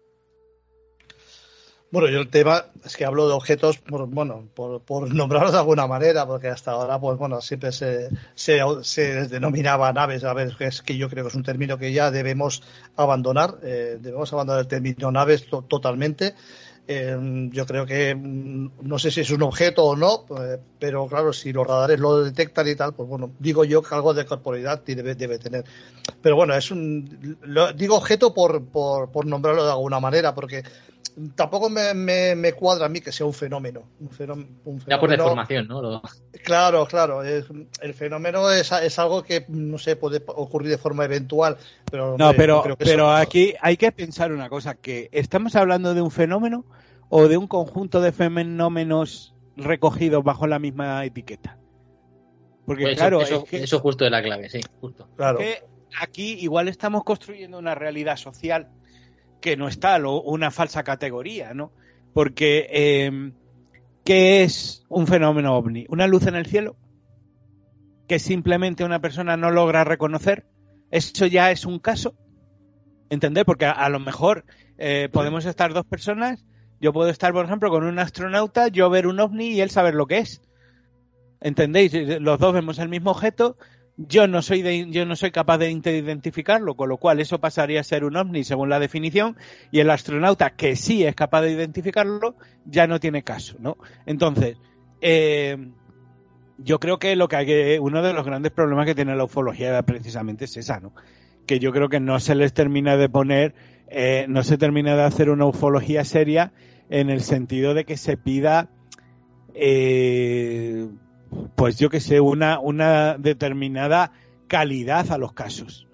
Bueno, yo el tema es que hablo de objetos, por, bueno, por, por, nombrarlos de alguna manera, porque hasta ahora, pues bueno, siempre se, se, denominaba naves, a ver, es que yo creo que es un término que ya debemos abandonar, eh, debemos abandonar el término naves totalmente. Eh, yo creo que mm, no sé si es un objeto o no, eh, pero claro, si los radares lo detectan y tal, pues bueno, digo yo que algo de corporalidad debe, tener. Pero bueno, es un. digo objeto por, por, por, nombrarlo de alguna manera, porque tampoco me, me, cuadra a mí que sea un fenómeno. Un fenómeno, ya por deformación, ¿no? Claro, claro. el fenómeno es, es, algo que, no sé, puede ocurrir de forma eventual. Pero, no, pero, pero aquí hay que pensar una cosa, que estamos hablando de un fenómeno o de un conjunto de fenómenos recogidos bajo la misma etiqueta. Porque pues claro, eso, eso, justo es la clave, sí, justo. Claro. aquí igual estamos construyendo una realidad social que no está, o una falsa categoría, ¿no? Porque, em, ¿qué es un fenómeno ovni? ¿Una luz en el cielo? ¿Que simplemente una persona no logra reconocer? ¿Eso ya es un caso? ¿Entendés? Porque a, lo mejor eh, podemos estar dos personas yo puedo estar, por ejemplo, con un astronauta, yo ver un ovni y él saber lo que es. ¿Entendéis? Los dos vemos el mismo objeto, yo no soy de, yo no soy capaz de identificarlo, con lo cual eso pasaría a ser un ovni según la definición y el astronauta que sí es capaz de identificarlo ya no tiene caso, ¿no? Entonces, eh, yo creo que lo que hay que uno de los grandes problemas que tiene la ufología precisamente es esa, ¿no? Que yo creo que no se les termina de poner, eh, no se termina de hacer una ufología seria en el sentido de que se pida, eh, pues yo que sé, una, una determinada calidad a los casos.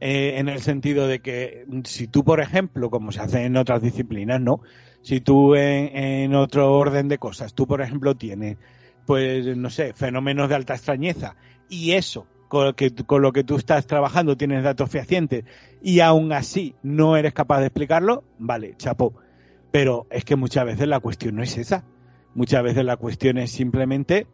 Eh, en el sentido de que si tú, por ejemplo, como se hace en otras disciplinas, ¿no? Si tú en, otro orden de cosas, tú, por ejemplo, tienes, pues, no sé, fenómenos de alta extrañeza y eso con lo, que, con lo que tú estás trabajando tienes datos fehacientes y aún así no eres capaz de explicarlo, vale, chapo. Pero es que muchas veces la cuestión no es esa. Muchas veces la cuestión es simplemente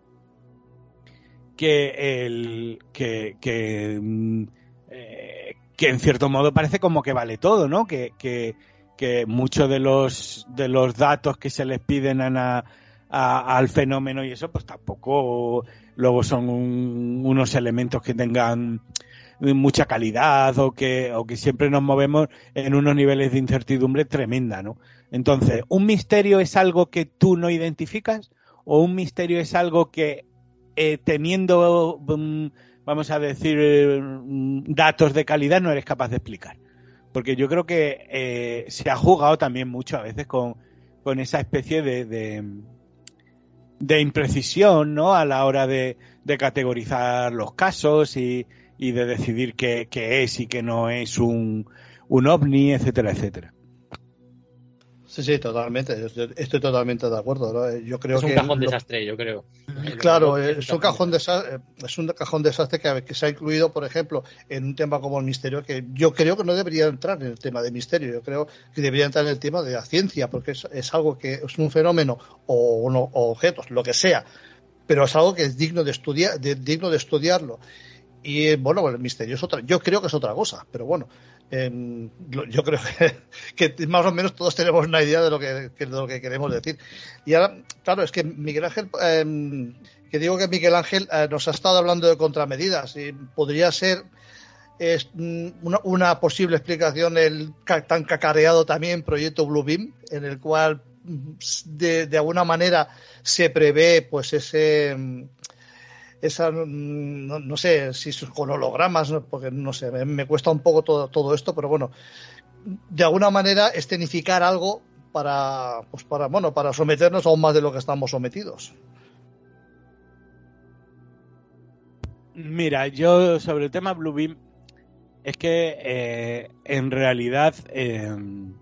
que el que, mm, eh, que en cierto modo parece como que vale todo, ¿no? Que, que, que muchos de los de los datos que se les piden a, al fenómeno y eso, pues tampoco luego son unos elementos que tengan mucha calidad o que, o que siempre nos movemos en unos niveles de incertidumbre tremenda, ¿no? Entonces, ¿un misterio es algo que tú no identificas? ¿O un misterio es algo que eh, teniendo, mm, vamos a decir, mm, datos de calidad no eres capaz de explicar? Porque yo creo que eh, se ha jugado también mucho a veces con, con esa especie de, de, imprecisión, ¿no? A la hora de, categorizar los casos y, y de decidir qué, qué, es y qué no es un, un ovni, etcétera, etcétera. Sí, sí, totalmente. Estoy totalmente de acuerdo. Yo creo es un cajón desastre, yo creo. Claro, es un cajón desastre, es un cajón desastre que, se ha incluido, por ejemplo, en un tema como el misterio, que yo creo que no debería entrar en el tema de misterio. Yo creo que debería entrar en el tema de la ciencia, porque es, algo que es un fenómeno o, objetos, lo que sea, pero es algo que es digno de estudiar, digno de estudiarlo. Y bueno, el misterio es otra. Yo creo que es otra cosa, pero bueno, yo creo que, más o menos todos tenemos una idea de lo que, lo que queremos decir. Y ahora, claro, es que Miguel Ángel, em, que digo que Miguel Ángel eh, nos ha estado hablando de contramedidas y podría ser es mm, una, posible explicación el tan cacareado también proyecto Bluebeam, en el cual mm, de, de alguna manera se prevé pues ese esa no, sé si con hologramas, porque no sé, me, cuesta un poco todo, todo esto, pero bueno, de alguna manera escenificar algo para, pues para, bueno, para someternos aún más de lo que estamos sometidos. Mira, yo sobre el tema Bluebeam es que eh, en realidad em,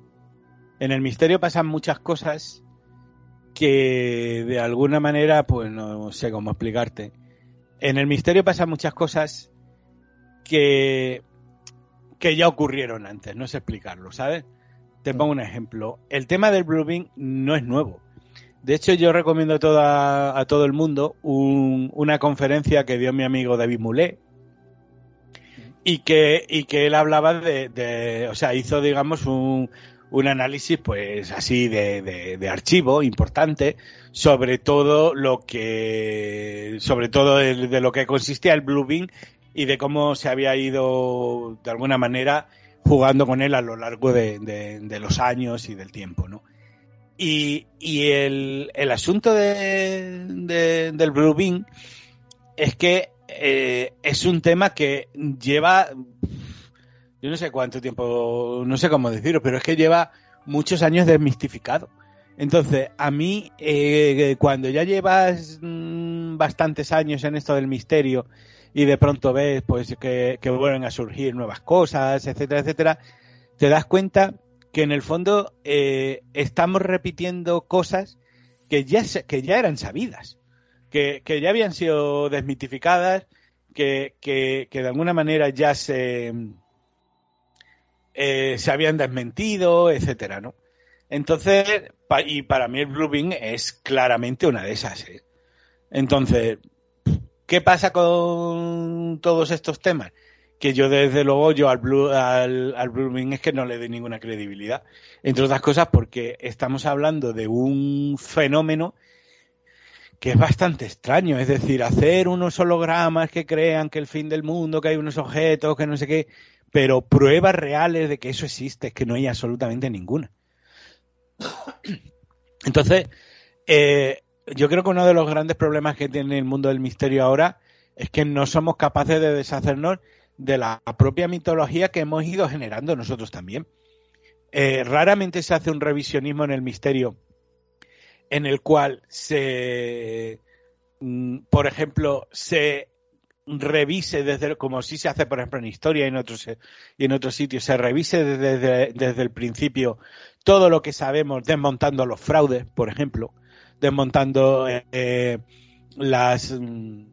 en el misterio pasan muchas cosas que de alguna manera, pues no sé cómo explicarte en el misterio pasan muchas cosas que, que ya ocurrieron antes, no sé explicarlo, ¿sabes? Te pongo un ejemplo. El tema del Bluebeam no es nuevo. De hecho, yo recomiendo a, todo el mundo una conferencia que dio mi amigo David Moulet y que, y que él hablaba de, o sea, hizo, digamos, un, un análisis pues así de, de, archivo importante sobre todo lo que sobre todo de, lo que consistía el Bluebeam y de cómo se había ido de alguna manera jugando con él a lo largo de, los años y del tiempo ¿no? y, y el, el, asunto de, del Bluebeam es que eh, es un tema que lleva yo no sé cuánto tiempo, no sé cómo decirlo, pero es que lleva muchos años desmistificado. Entonces, a mí, eh, cuando ya llevas mm, bastantes años en esto del misterio y de pronto ves pues que, vuelven a surgir nuevas cosas, etcétera, etcétera, te das cuenta que en el fondo eh, estamos repitiendo cosas que ya, que ya eran sabidas, que, que ya habían sido desmitificadas, que, que, que de alguna manera ya se, eh, se habían desmentido, etcétera, ¿no? Entonces, y para mí el Bluebeam es claramente una de esas. ¿eh? Entonces, ¿qué pasa con todos estos temas? Que yo desde luego yo al, Blue, al, al es que no le doy ninguna credibilidad. Entre otras cosas porque estamos hablando de un fenómeno que es bastante extraño. Es decir, hacer unos hologramas que crean que el fin del mundo, que hay unos objetos, que no sé qué pero pruebas reales de que eso existe es que no hay absolutamente ninguna. Entonces, eh, yo creo que uno de los grandes problemas que tiene el mundo del misterio ahora es que no somos capaces de deshacernos de la propia mitología que hemos ido generando nosotros también. Eh, raramente se hace un revisionismo en el misterio en el cual se, mm, por ejemplo, se revise desde, como sí se hace, por ejemplo, en historia y en otros, y en otros sitios, se revise desde, desde el principio todo lo que sabemos, desmontando los fraudes, por ejemplo, desmontando eh, eh, las, mm,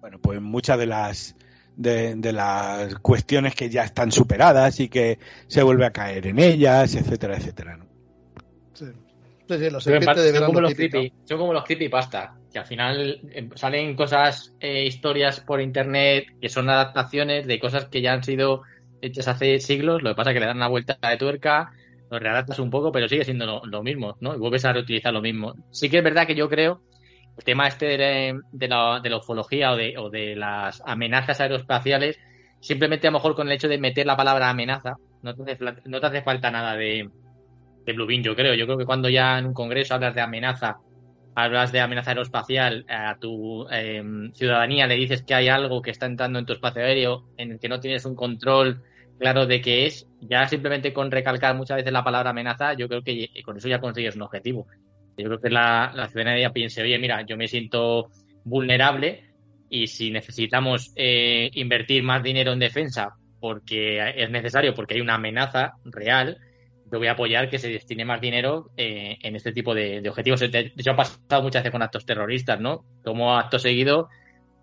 bueno, pues muchas de las, de, las cuestiones que ya están superadas y que se vuelve a caer en ellas, etcétera, etcétera. Sí. Son, como los creepy, son como los creepypasta que al final em, salen cosas, eh, historias por internet que son adaptaciones de cosas que ya han sido hechas hace siglos, lo que pasa es que le dan una vuelta de tuerca, lo readaptas un poco, pero sigue siendo lo, mismo, ¿no? Y vuelves a reutilizar lo mismo. Sí que es verdad que yo creo el tema este de, la, de la ufología o de, o de las amenazas aeroespaciales, simplemente a lo mejor con el hecho de meter la palabra amenaza, no te hace, no te hace falta nada de, de Bluebeam, yo creo. Yo creo que cuando ya en un congreso hablas de amenaza hablas de amenaza aeroespacial, a tu em, ciudadanía le dices que hay algo que está entrando en tu espacio aéreo en el que no tienes un control claro de qué es, ya simplemente con recalcar muchas veces la palabra amenaza, yo creo que con eso ya consigues un objetivo. Yo creo que la, la ciudadanía piense, oye, mira, yo me siento vulnerable y si necesitamos eh, invertir más dinero en defensa porque es necesario, porque hay una amenaza real, yo voy a apoyar que se destine más dinero eh, en este tipo de, objetivos. De hecho, ha pasado muchas veces con actos terroristas, ¿no? Como acto seguido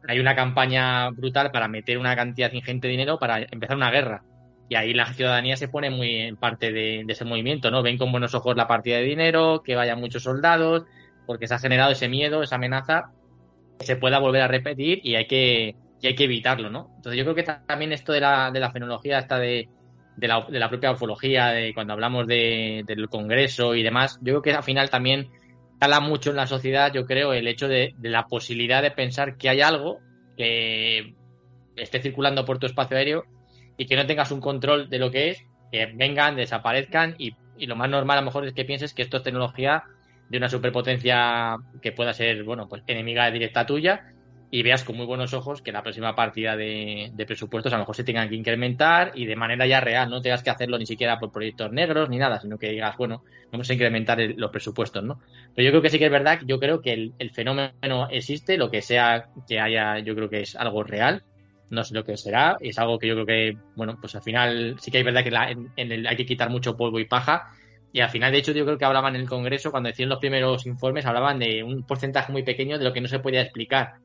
hay una campaña brutal para meter una cantidad ingente de dinero para empezar una guerra. Y ahí la ciudadanía se pone muy en parte de, ese movimiento, ¿no? Ven con buenos ojos la partida de dinero, que vayan muchos soldados, porque se ha generado ese miedo, esa amenaza, que se pueda volver a repetir y hay que, hay que evitarlo, ¿no? Entonces yo creo que también esto de la, de la fenología, esta de, de, la, de la propia ufología, de cuando hablamos de, del Congreso y demás, yo creo que al final también cala mucho en la sociedad, yo creo, el hecho de, de la posibilidad de pensar que hay algo que esté circulando por tu espacio aéreo y que no tengas un control de lo que es, que vengan, desaparezcan y, lo más normal a lo mejor es que pienses que esto es tecnología de una superpotencia que pueda ser, bueno, pues enemiga directa tuya y veas con muy buenos ojos que la próxima partida de, presupuestos a lo mejor se tengan que incrementar y de manera ya real, no tengas que hacerlo ni siquiera por proyectos negros ni nada, sino que digas, bueno, vamos a incrementar los presupuestos, ¿no? Pero yo creo que sí que es verdad, yo creo que el, fenómeno existe, lo que sea que haya, yo creo que es algo real no sé lo que será, es algo que yo creo que, bueno, pues al final sí que hay verdad que en, el, hay que quitar mucho polvo y paja, y al final, de hecho, yo creo que hablaban en el Congreso, cuando decían los primeros informes, hablaban de un porcentaje muy pequeño de lo que no se podía explicar.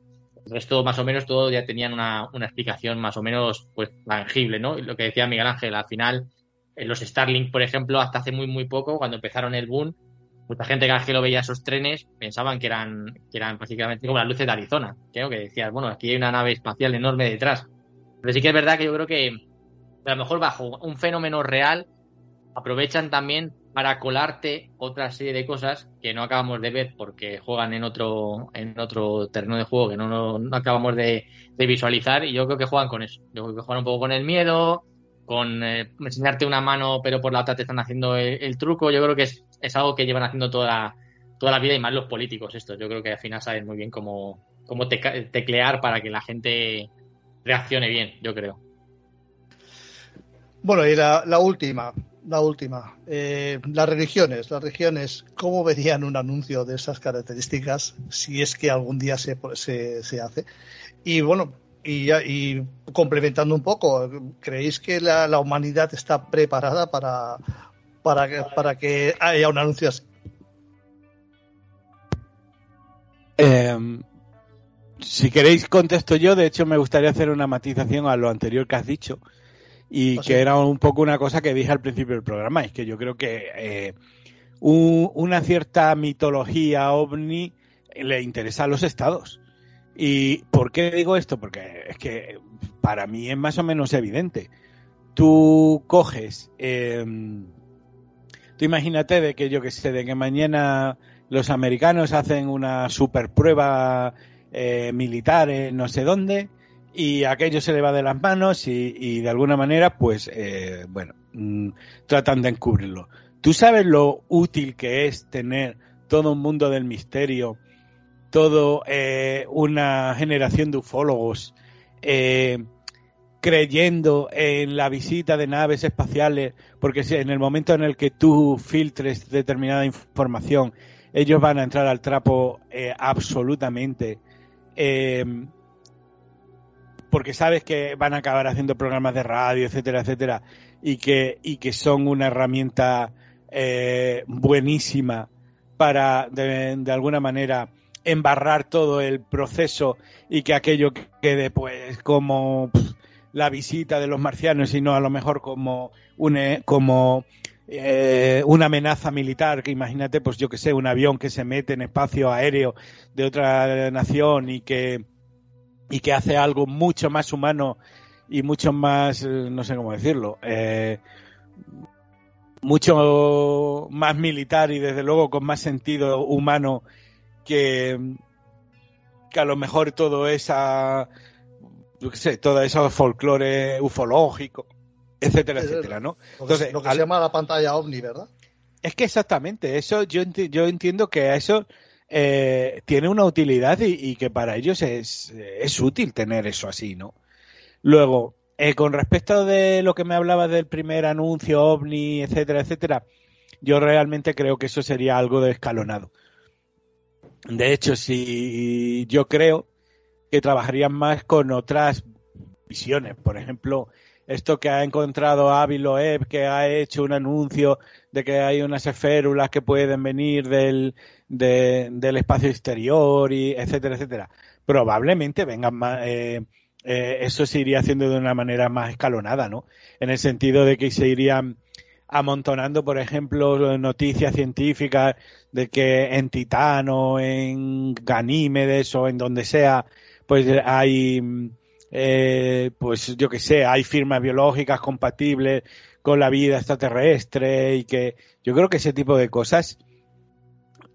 El resto, más o menos, todo ya tenían una, una explicación más o menos, pues, tangible, ¿no? Lo que decía Miguel Ángel, al final, en los Starlink, por ejemplo, hasta hace muy, muy poco, cuando empezaron el boom, mucha gente que lo veía esos trenes pensaban que eran, que eran prácticamente como las luces de Arizona. Creo que decías, bueno, aquí hay una nave espacial enorme detrás. Pero sí que es verdad que yo creo que a lo mejor bajo un fenómeno real aprovechan también para colarte otra serie de cosas que no acabamos de ver porque juegan en otro en otro terreno de juego que no, no, acabamos de, visualizar y yo creo que juegan con eso. Yo creo que juegan un poco con el miedo, con eh, enseñarte una mano pero por la otra te están haciendo el truco. Yo creo que es, es algo que llevan haciendo toda, toda la vida y más los políticos estos. Yo creo que al final saben muy bien cómo, cómo teclear para que la gente reaccione bien, yo creo. Bueno, y la, última, la última. Eh, las religiones, las religiones, ¿cómo verían un anuncio de esas características si es que algún día se, se, hace? Y bueno, y, y, complementando un poco, ¿creéis que la, humanidad está preparada para, para, para que haya un anuncio así? Eh, si queréis contesto yo, de hecho me gustaría hacer una matización a lo anterior que has dicho y pues que era un poco una cosa que dije al principio del programa, es que yo creo que eh, una cierta mitología ovni le interesa a los estados. ¿Y por qué digo esto? Porque es que para mí es más o menos evidente. Tú coges, em, tú imagínate de que yo que sé, de que mañana los americanos hacen una super prueba eh, militares, no sé dónde, y aquello se le va de las manos y, de alguna manera, pues, eh, bueno, mm, tratan de encubrirlo. ¿Tú sabes lo útil que es tener todo un mundo del misterio, todo eh, una generación de ufólogos creyendo en la visita de naves espaciales, porque en el momento en el que tú filtres determinada información, ellos van a entrar al trapo absolutamente eh, porque sabes que van a acabar haciendo programas de radio, etcétera, etcétera, y que, y que son una herramienta eh, buenísima para, de, alguna manera, embarrar todo el proceso y que aquello quede, pues, como la visita de los marcianos y no a lo mejor como, una, como eh, una amenaza militar, que imagínate, pues yo que sé, un avión que se mete en espacio aéreo de otra nación y que, y que hace algo mucho más humano y mucho más, eh, no sé cómo decirlo, eh, mucho más militar y desde luego con más sentido humano que, que a lo mejor todo esa, yo qué sé, todo ese folclore ufológico etcétera, etcétera, ¿no? Entonces, lo que se llama la pantalla ovni, ¿verdad? Es que exactamente, eso yo, yo entiendo que eso eh, tiene una utilidad y, que para ellos es, es, útil tener eso así, ¿no? Luego, Eh, con respecto de lo que me hablabas del primer anuncio, ovni, etcétera, etcétera, yo realmente creo que eso sería algo de escalonado. De hecho, si yo creo que trabajarían más con otras visiones, por ejemplo, esto que ha encontrado Avi Loeb, que ha hecho un anuncio de que hay unas esférulas que pueden venir del, del espacio exterior, y etcétera, etcétera. Probablemente vengan más, eh, eh, eso se iría haciendo de una manera más escalonada, ¿no? En el sentido de que se irían amontonando, por ejemplo, noticias científicas de que en Titán o en Ganímedes o en donde sea, pues hay eh, pues yo que sé, hay firmas biológicas compatibles con la vida extraterrestre y que yo creo que ese tipo de cosas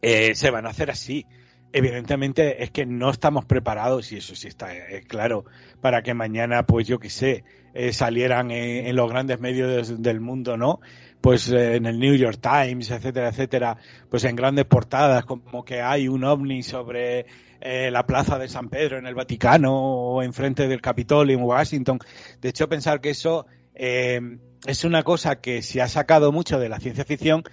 eh, se van a hacer así. Evidentemente es que no estamos preparados, y eso sí está eh, claro, para que mañana, pues yo que sé, salieran en, los grandes medios del mundo, ¿no? Pues en el New York Times, etcétera, etcétera, pues en grandes portadas, como que hay un ovni sobre eh, la plaza de San Pedro en el Vaticano o enfrente del Capitolio en Washington. De hecho, pensar que eso eh, es una cosa que se ha sacado mucho de la ciencia ficción,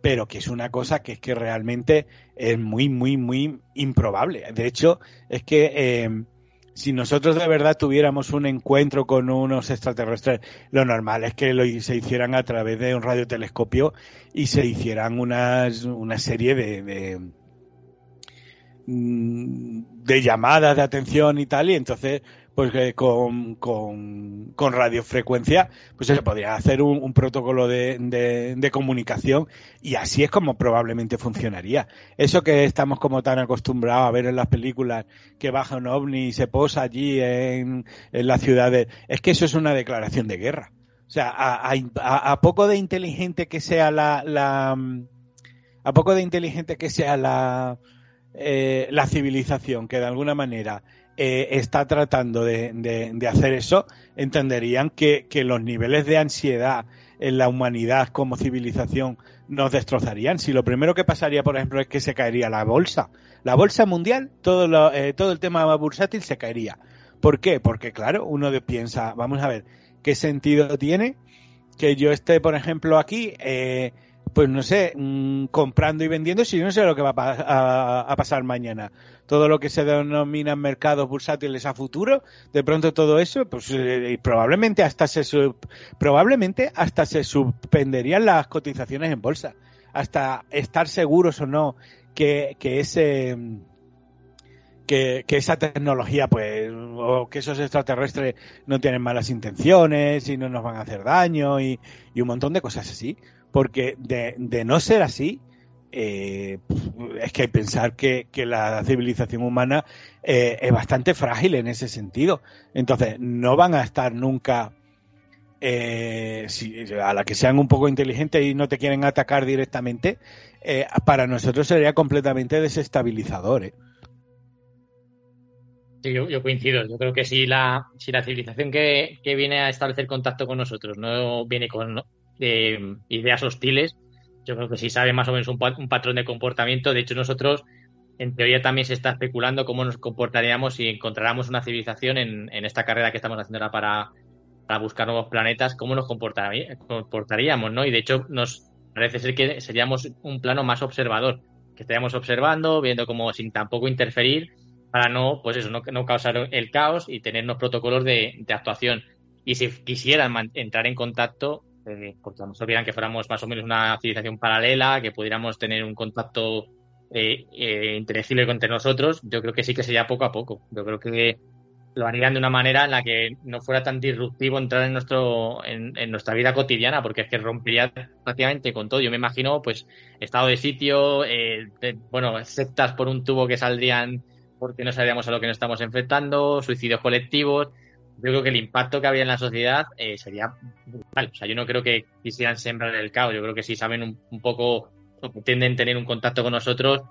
pero que es una cosa que es que realmente es muy, muy, muy improbable. De hecho, es que eh, si nosotros de verdad tuviéramos un encuentro con unos extraterrestres, lo normal es que lo, se hicieran a través de un radiotelescopio y se hicieran unas, una serie de Mm, de llamadas de atención y tal, y entonces, pues con, con, con, radiofrecuencia, pues se podría hacer un, protocolo de, de, comunicación y así es como probablemente funcionaría. Eso que estamos como tan acostumbrados a ver en las películas, que baja un ovni y se posa allí en, en las ciudades, es que eso es una declaración de guerra. O sea, a, a, a poco de inteligente que sea la, la, a poco de inteligente que sea la, eh, la civilización que de alguna manera eh, está tratando de, hacer eso, entenderían que, los niveles de ansiedad en la humanidad como civilización nos destrozarían. Si lo primero que pasaría, por ejemplo, es que se caería la bolsa, la bolsa mundial, todo, eh, todo el tema bursátil se caería. ¿Por qué? Porque, claro, uno piensa, vamos a ver, ¿qué sentido tiene que yo esté, por ejemplo, aquí pues no sé, mm, comprando y vendiendo si no sé lo que va a, pasar mañana. Todo lo que se denomina mercados bursátiles a futuro, de pronto todo eso, pues eh, probablemente hasta se probablemente hasta se suspenderían las cotizaciones en bolsa, hasta estar seguros o no que, que ese que, esa tecnología, pues, o que esos extraterrestres no tienen malas intenciones y no nos van a hacer daño y un montón de cosas así porque de, no ser así, eh, es que pensar que, que la civilización humana eh, es bastante frágil en ese sentido. Entonces, no van a estar nunca, eh, a la que sean un poco inteligentes y no te quieren atacar directamente, para nosotros sería completamente desestabilizador. Sí, yo, coincido. Yo creo que si la, si la civilización que, que viene a establecer contacto con nosotros no viene con de ideas hostiles. Yo creo que si sabe más o menos un, patrón de comportamiento. De hecho, nosotros, en teoría, también se está especulando cómo nos comportaríamos si encontráramos una civilización en, esta carrera que estamos haciendo ahora para, buscar nuevos planetas, cómo nos comportaríamos, ¿no? Y de hecho, nos parece ser que seríamos un plano más observador, que estaríamos observando, viendo cómo sin tampoco interferir, para no, pues eso, no, causar el caos y tener unos protocolos de, de actuación. Y si quisieran entrar en contacto, eh, porque nos olvidan que fuéramos más o menos una civilización paralela, que pudiéramos tener un contacto eh, eh, inteligible entre nosotros, yo creo que sí que sería poco a poco. Yo creo que lo harían de una manera en la que no fuera tan disruptivo entrar en nuestro en, nuestra vida cotidiana, porque es que rompería prácticamente con todo. Yo me imagino, pues, estado de sitio, eh, bueno, sectas por un tubo que saldrían porque no sabíamos a lo que nos estamos enfrentando, suicidios colectivos yo creo que el impacto que habría en la sociedad eh, sería brutal. O sea, yo no creo que quisieran sembrar el caos. Yo creo que si saben un, poco o pretenden tener un contacto con nosotros,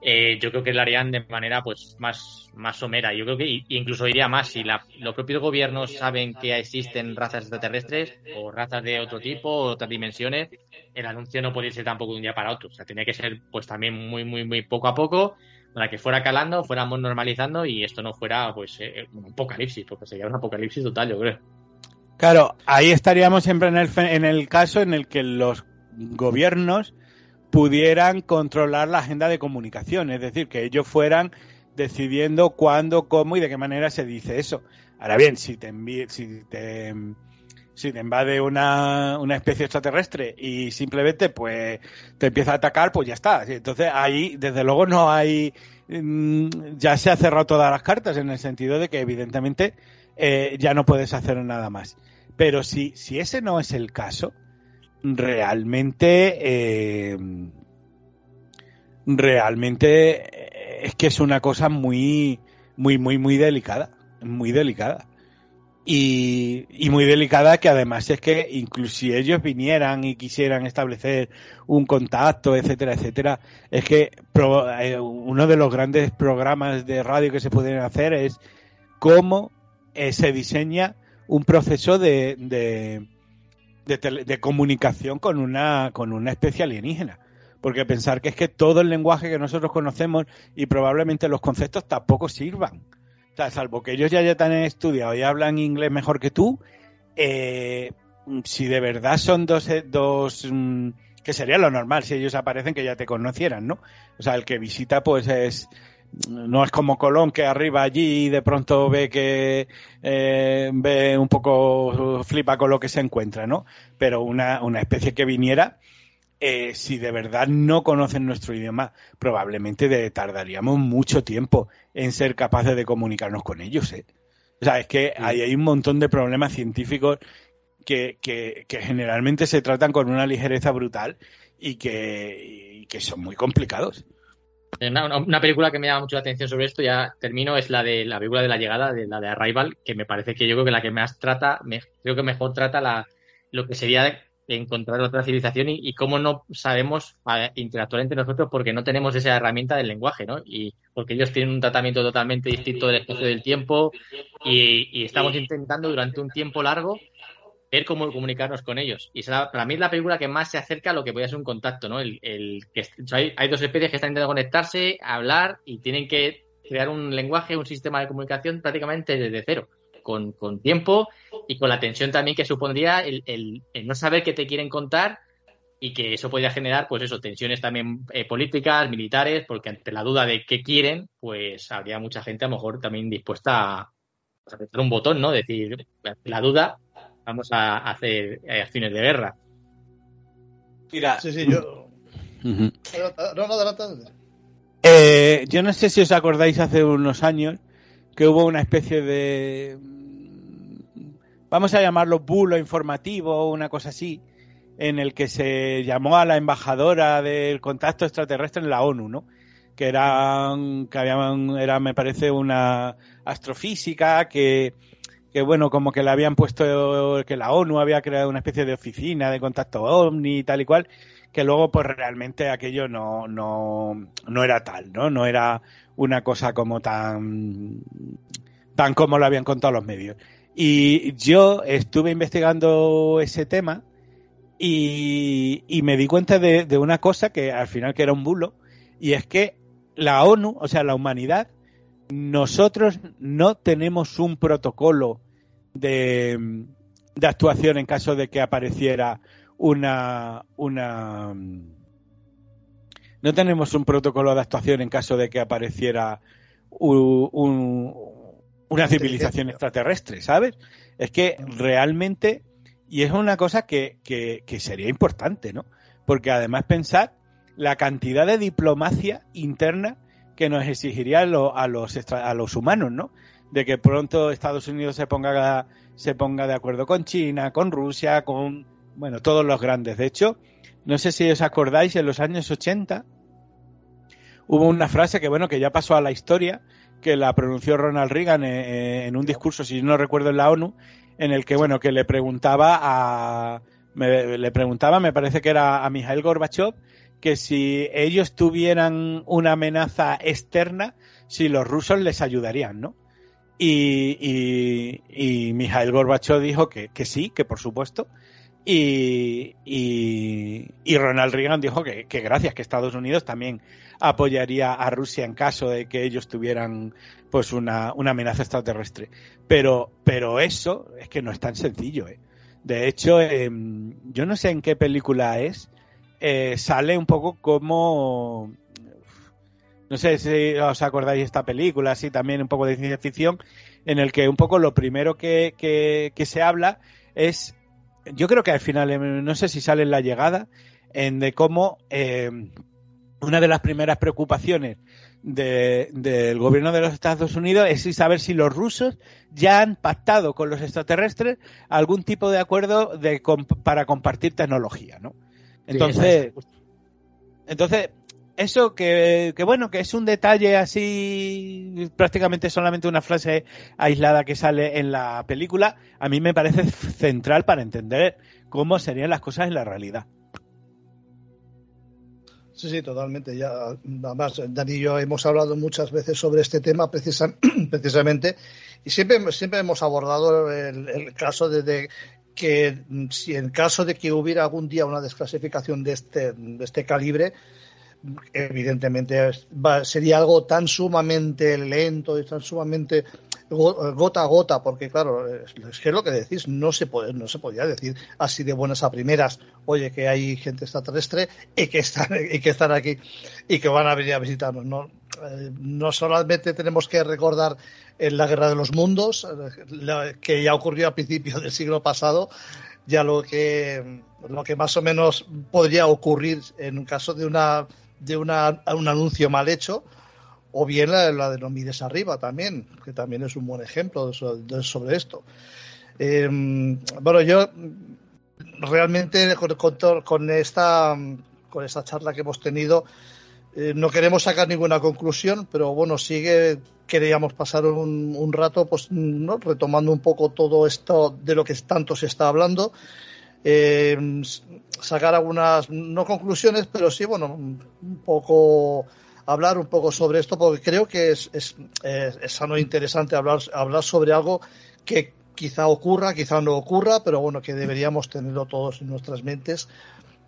eh, yo creo que lo harían de manera pues más, más somera. Yo creo que incluso iría más. Si los propios gobiernos saben que existen razas extraterrestres o razas de otro tipo o otras dimensiones, el anuncio no puede ser tampoco de un día para otro. O sea, tiene que ser pues también muy, muy, muy poco a poco para que fuera calando, fuéramos normalizando y esto no fuera pues eh, un apocalipsis, porque sería un apocalipsis total, yo creo. Claro, ahí estaríamos siempre en el, en el caso en el que los gobiernos pudieran controlar la agenda de comunicación, es decir, que ellos fueran decidiendo cuándo, cómo y de qué manera se dice eso. Ahora bien, si te, si te, si te invade una, una, especie extraterrestre y simplemente pues te empieza a atacar, pues ya está. Entonces ahí, desde luego, no hay. Mm, ya se ha cerrado todas las cartas en el sentido de que, evidentemente, eh, ya no puedes hacer nada más. Pero si, si ese no es el caso, realmente. Eh, realmente es que es una cosa muy, muy, muy, muy delicada. Muy delicada. Y, muy delicada que además es que incluso si ellos vinieran y quisieran establecer un contacto, etcétera, etcétera, es que eh, uno de los grandes programas de radio que se pueden hacer es cómo eh, se diseña un proceso de, de, de, comunicación con una, con una especie alienígena. Porque pensar que es que todo el lenguaje que nosotros conocemos y probablemente los conceptos tampoco sirvan salvo que ellos ya, ya han estudiado y hablan inglés mejor que tú, eh, si de verdad son dos, eh, dos mm, que sería lo normal si ellos aparecen que ya te conocieran, ¿no? O sea, el que visita pues es no es como Colón que arriba allí y de pronto ve que eh, ve un poco flipa con lo que se encuentra, ¿no? Pero una, una especie que viniera eh, si de verdad no conocen nuestro idioma, probablemente tardaríamos mucho tiempo en ser capaces de comunicarnos con ellos. ¿eh? O sea, es que hay, un montón de problemas científicos que, generalmente se tratan con una ligereza brutal y que, son muy complicados. Una, película que me llama mucho la atención sobre esto, ya termino, es la de la película de la llegada, de la de Arrival, que me parece que yo creo que la que más trata, creo que mejor trata la, lo que sería encontrar otra civilización y, cómo no sabemos interactuar entre nosotros porque no tenemos esa herramienta del lenguaje, ¿no? Y porque ellos tienen un tratamiento totalmente distinto del espacio del tiempo y, estamos intentando durante un tiempo largo ver cómo comunicarnos con ellos. Y para mí es la película que más se acerca a lo que puede ser un contacto, ¿no? El, que hay, hay dos especies que están intentando conectarse, hablar y tienen que crear un lenguaje, un sistema de comunicación prácticamente desde cero con, tiempo y con la tensión también que supondría el, no saber qué te quieren contar y que eso podría generar, pues eso, tensiones también eh, políticas, militares, porque ante la duda de qué quieren, pues habría mucha gente a lo mejor también dispuesta a, apretar un botón, ¿no? Decir, la duda, vamos a hacer acciones de guerra. Mira. Sí, sí, yo. No, no, eh, yo no sé si os acordáis hace unos años que hubo una especie de, vamos a llamarlo bulo informativo, una cosa así, en el que se llamó a la embajadora del contacto extraterrestre en la ONU, ¿no? Que era, que habían, era, me parece, una astrofísica que, que bueno, como que le habían puesto, que la ONU había creado una especie de oficina de contacto OVNI y tal y cual, que luego pues realmente aquello no, no, no era tal, ¿no? No era una cosa como tan, tan como lo habían contado los medios. Y yo estuve investigando ese tema y, me di cuenta de, una cosa que al final que era un bulo, y es que la ONU, o sea, la humanidad, nosotros no tenemos un protocolo de, de actuación en caso de que apareciera una, una no tenemos un protocolo de actuación en caso de que apareciera una civilización extraterrestre, ¿sabes? Es que realmente, y es una cosa que, sería importante, ¿no? Porque además pensar la cantidad de diplomacia interna que nos exigiría a, los, a los humanos, ¿no? De que pronto Estados Unidos se ponga, se ponga de acuerdo con China, con Rusia, con, bueno, todos los grandes. De hecho, no sé si os acordáis, en los años 80 hubo una frase que, bueno, que ya pasó a la historia, que la pronunció Ronald Reagan eh, eh, en un discurso, si no recuerdo, en la ONU, en el que, bueno, que le preguntaba a, me, le preguntaba, me parece que era a Mikhail Gorbachev, que si ellos tuvieran una amenaza externa, si los rusos les ayudarían, ¿no? Y, y, y Gorbachev dijo que, que sí, que por supuesto, Y, y, Ronald Reagan dijo que, gracias, que Estados Unidos también apoyaría a Rusia en caso de que ellos tuvieran pues una, amenaza extraterrestre. Pero, pero eso es que no es tan sencillo. ¿eh? De hecho, em, yo no sé en qué película es, eh, sale un poco como... No sé si os acordáis de esta película, así también un poco de ciencia ficción, en el que un poco lo primero que, que, se habla es, yo creo que al final, em, no sé si sale en la llegada, en de cómo em, una de las primeras preocupaciones del gobierno de los Estados Unidos es saber si los rusos ya han pactado con los extraterrestres algún tipo de acuerdo de, para compartir tecnología, ¿no? Entonces, entonces eso que, que, bueno, que es un detalle así, prácticamente solamente una frase aislada que sale en la película, a mí me parece central para entender cómo serían las cosas en la realidad. Sí, sí, totalmente. Ya, además, Dani y yo hemos hablado muchas veces sobre este tema precisamente y siempre, siempre hemos abordado el, caso de, que si en caso de que hubiera algún día una desclasificación de este, de este calibre, evidentemente sería algo tan sumamente lento y tan sumamente gota a gota, porque claro, es que lo que decís, no se puede, no se podía decir así de buenas a primeras, oye, que hay gente extraterrestre y que están, y que están aquí y que van a venir a visitarnos. No, eh, no solamente tenemos que recordar en la guerra de los mundos, que ya ocurrió a principios del siglo pasado, ya lo que lo que más o menos podría ocurrir en un caso de una de una, un anuncio mal hecho, o bien la, de no mires arriba también, que también es un buen ejemplo sobre, esto. Em, bueno, yo realmente con, esta, con esta charla que hemos tenido, eh, no queremos sacar ninguna conclusión, pero bueno, sigue queríamos pasar un, rato pues ¿no? retomando un poco todo esto de lo que tanto se está hablando eh, sacar algunas, no conclusiones, pero sí, bueno, un poco hablar un poco sobre esto, porque creo que es, es, sano e interesante hablar, hablar sobre algo que quizá ocurra, quizá no ocurra, pero bueno, que deberíamos tenerlo todos en nuestras mentes,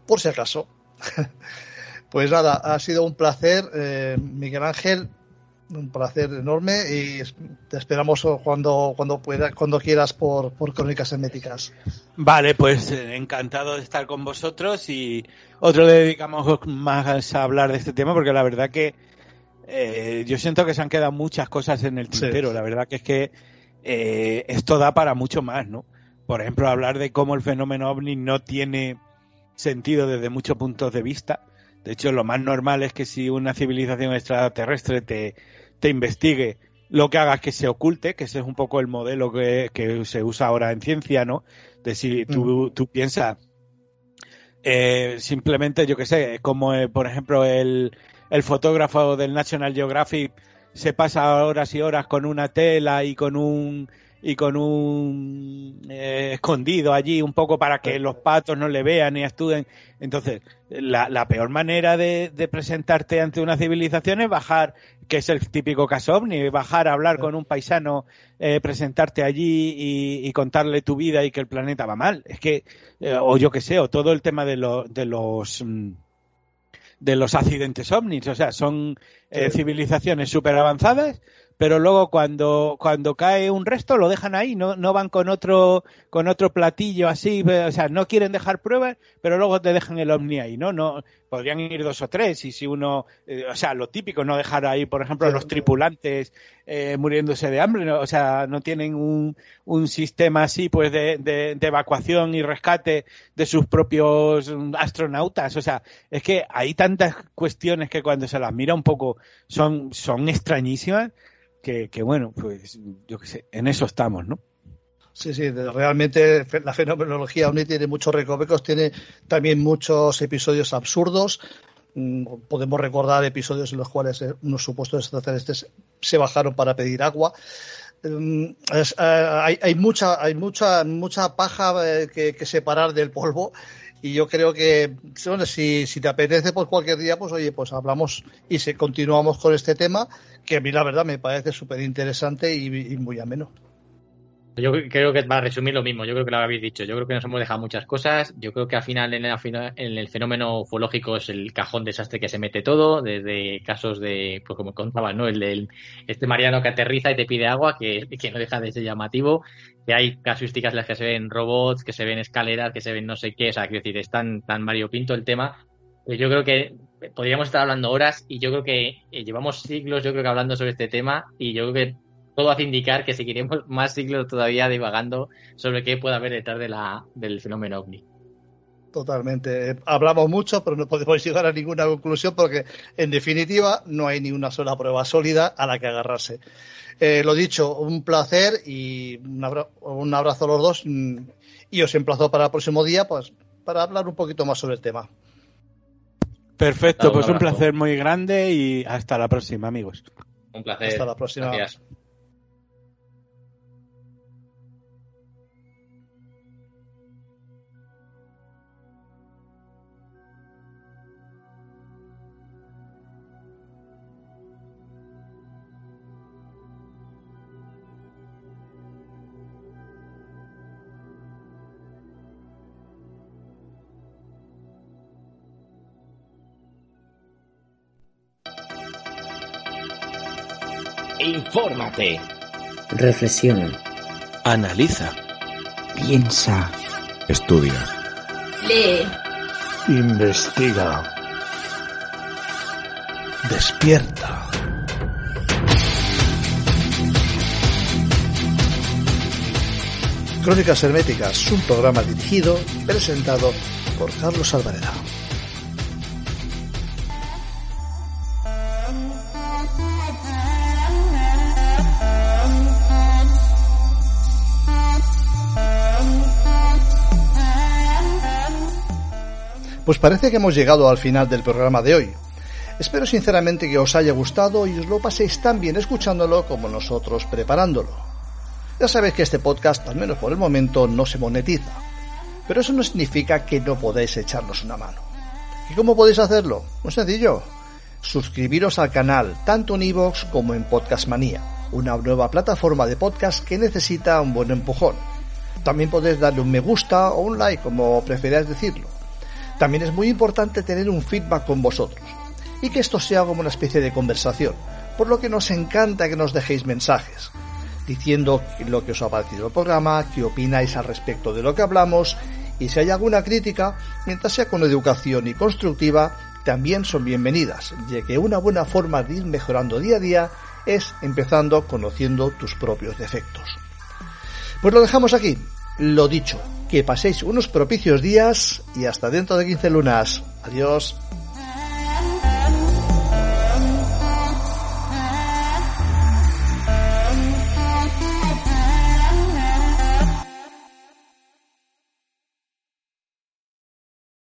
por si acaso. pues nada, ha sido un placer, eh, Miguel Ángel un placer enorme y te esperamos cuando cuando pueda, cuando quieras por, por Crónicas Herméticas. Vale, pues eh, encantado de estar con vosotros y otro le dedicamos más a hablar de este tema porque la verdad que eh, yo siento que se han quedado muchas cosas en el tintero. La verdad que es que eh, esto da para mucho más, ¿no? Por ejemplo, hablar de cómo el fenómeno ovni no tiene sentido desde muchos puntos de vista. De hecho, lo más normal es que si una civilización extraterrestre te, te investigue, lo que haga es que se oculte, que ese es un poco el modelo que, se usa ahora en ciencia, ¿no? De si tú, tú piensas eh, simplemente, yo que sé, como eh, por ejemplo el, el fotógrafo del National Geographic se pasa horas y horas con una tela y con un y con un eh, escondido allí un poco para que los patos no le vean y estudien. Entonces, la, la peor manera de, de, presentarte ante una civilización es bajar, que es el típico caso ovni, bajar a hablar con un paisano, eh, presentarte allí y, y, contarle tu vida y que el planeta va mal. Es que, eh, o yo que sé, o todo el tema de, lo, de los mm, de los accidentes ovnis, o sea, son civilizaciones súper avanzadas pero luego cuando, cuando cae un resto lo dejan ahí, no, no van con otro, con otro platillo así, o sea, no quieren dejar pruebas, pero luego te dejan el ovni ahí, ¿no? no podrían ir dos o tres, y si uno, eh, o sea, lo típico, no dejar ahí, por ejemplo, a los tripulantes eh, muriéndose de hambre, o sea, no tienen un, un sistema así, pues, de, de, evacuación y rescate de sus propios astronautas, o sea, es que hay tantas cuestiones que cuando se las mira un poco son, son extrañísimas, que, bueno, pues yo qué sé, en eso estamos, ¿no? Sí, sí, realmente la fenomenología OVNI tiene muchos recovecos, tiene también muchos episodios absurdos. Mm, podemos recordar episodios en los cuales eh, unos supuestos extraterrestres se bajaron para pedir agua. Mm, eh, hay, mucha, hay mucha, mucha paja eh, que, separar del polvo y yo creo que si, si te apetece pues cualquier día pues oye pues hablamos y se continuamos con este tema que a mí la verdad me parece súper interesante y, muy ameno Yo creo que para resumir lo mismo, yo creo que lo habéis dicho, yo creo que nos hemos dejado muchas cosas, yo creo que al final en el, fenómeno ufológico es el cajón desastre que se mete todo, desde casos de, pues como contaba, ¿no? El del este mariano que aterriza y te pide agua, que, que no deja de ser llamativo, que hay casuísticas en las que se ven robots, que se ven escaleras, que se ven no sé qué, o sea, quiero decir, es tan, tan variopinto el tema, yo creo que podríamos estar hablando horas y yo creo que eh, llevamos siglos, yo creo que hablando sobre este tema y yo creo que todo hace indicar que seguiremos más siglos todavía divagando sobre qué puede haber detrás de la, del fenómeno ovni. Totalmente. Hablamos mucho, pero no podemos llegar a ninguna conclusión porque, en definitiva, no hay ni una sola prueba sólida a la que agarrarse. Eh, lo dicho, un placer y un, abrazo a los dos. Mm, y os emplazo para el próximo día pues, para hablar un poquito más sobre el tema. Perfecto, pues un placer muy grande y hasta la próxima, amigos. Un placer. Hasta la próxima. Infórmate. Reflexiona. Analiza. Piensa. Estudia. Lee. Investiga. Despierta. Crónicas Herméticas, un programa dirigido y presentado por Carlos Alvareda. Pues parece que hemos llegado al final del programa de hoy. Espero sinceramente que os haya gustado y os lo paséis tan bien escuchándolo como nosotros preparándolo. Ya sabéis que este podcast, al menos por el momento, no se monetiza. Pero eso no significa que no podáis echarnos una mano. ¿Y cómo podéis hacerlo? Muy sencillo. Suscribiros al canal, tanto en iVoox como en Podcastmanía, una nueva plataforma de podcast que necesita un buen empujón. También podéis darle un me gusta o un like, como preferáis decirlo. También es muy importante tener un feedback con vosotros y que esto sea como una especie de conversación, por lo que nos encanta que nos dejéis mensajes diciendo lo que os ha parecido el programa, qué opináis al respecto de lo que hablamos y si hay alguna crítica, mientras sea con educación y constructiva, también son bienvenidas, ya que una buena forma de ir mejorando día a día es empezando conociendo tus propios defectos. Pues lo dejamos aquí. Lo dicho, que paséis unos propicios días y hasta dentro de 15 lunas. Adiós.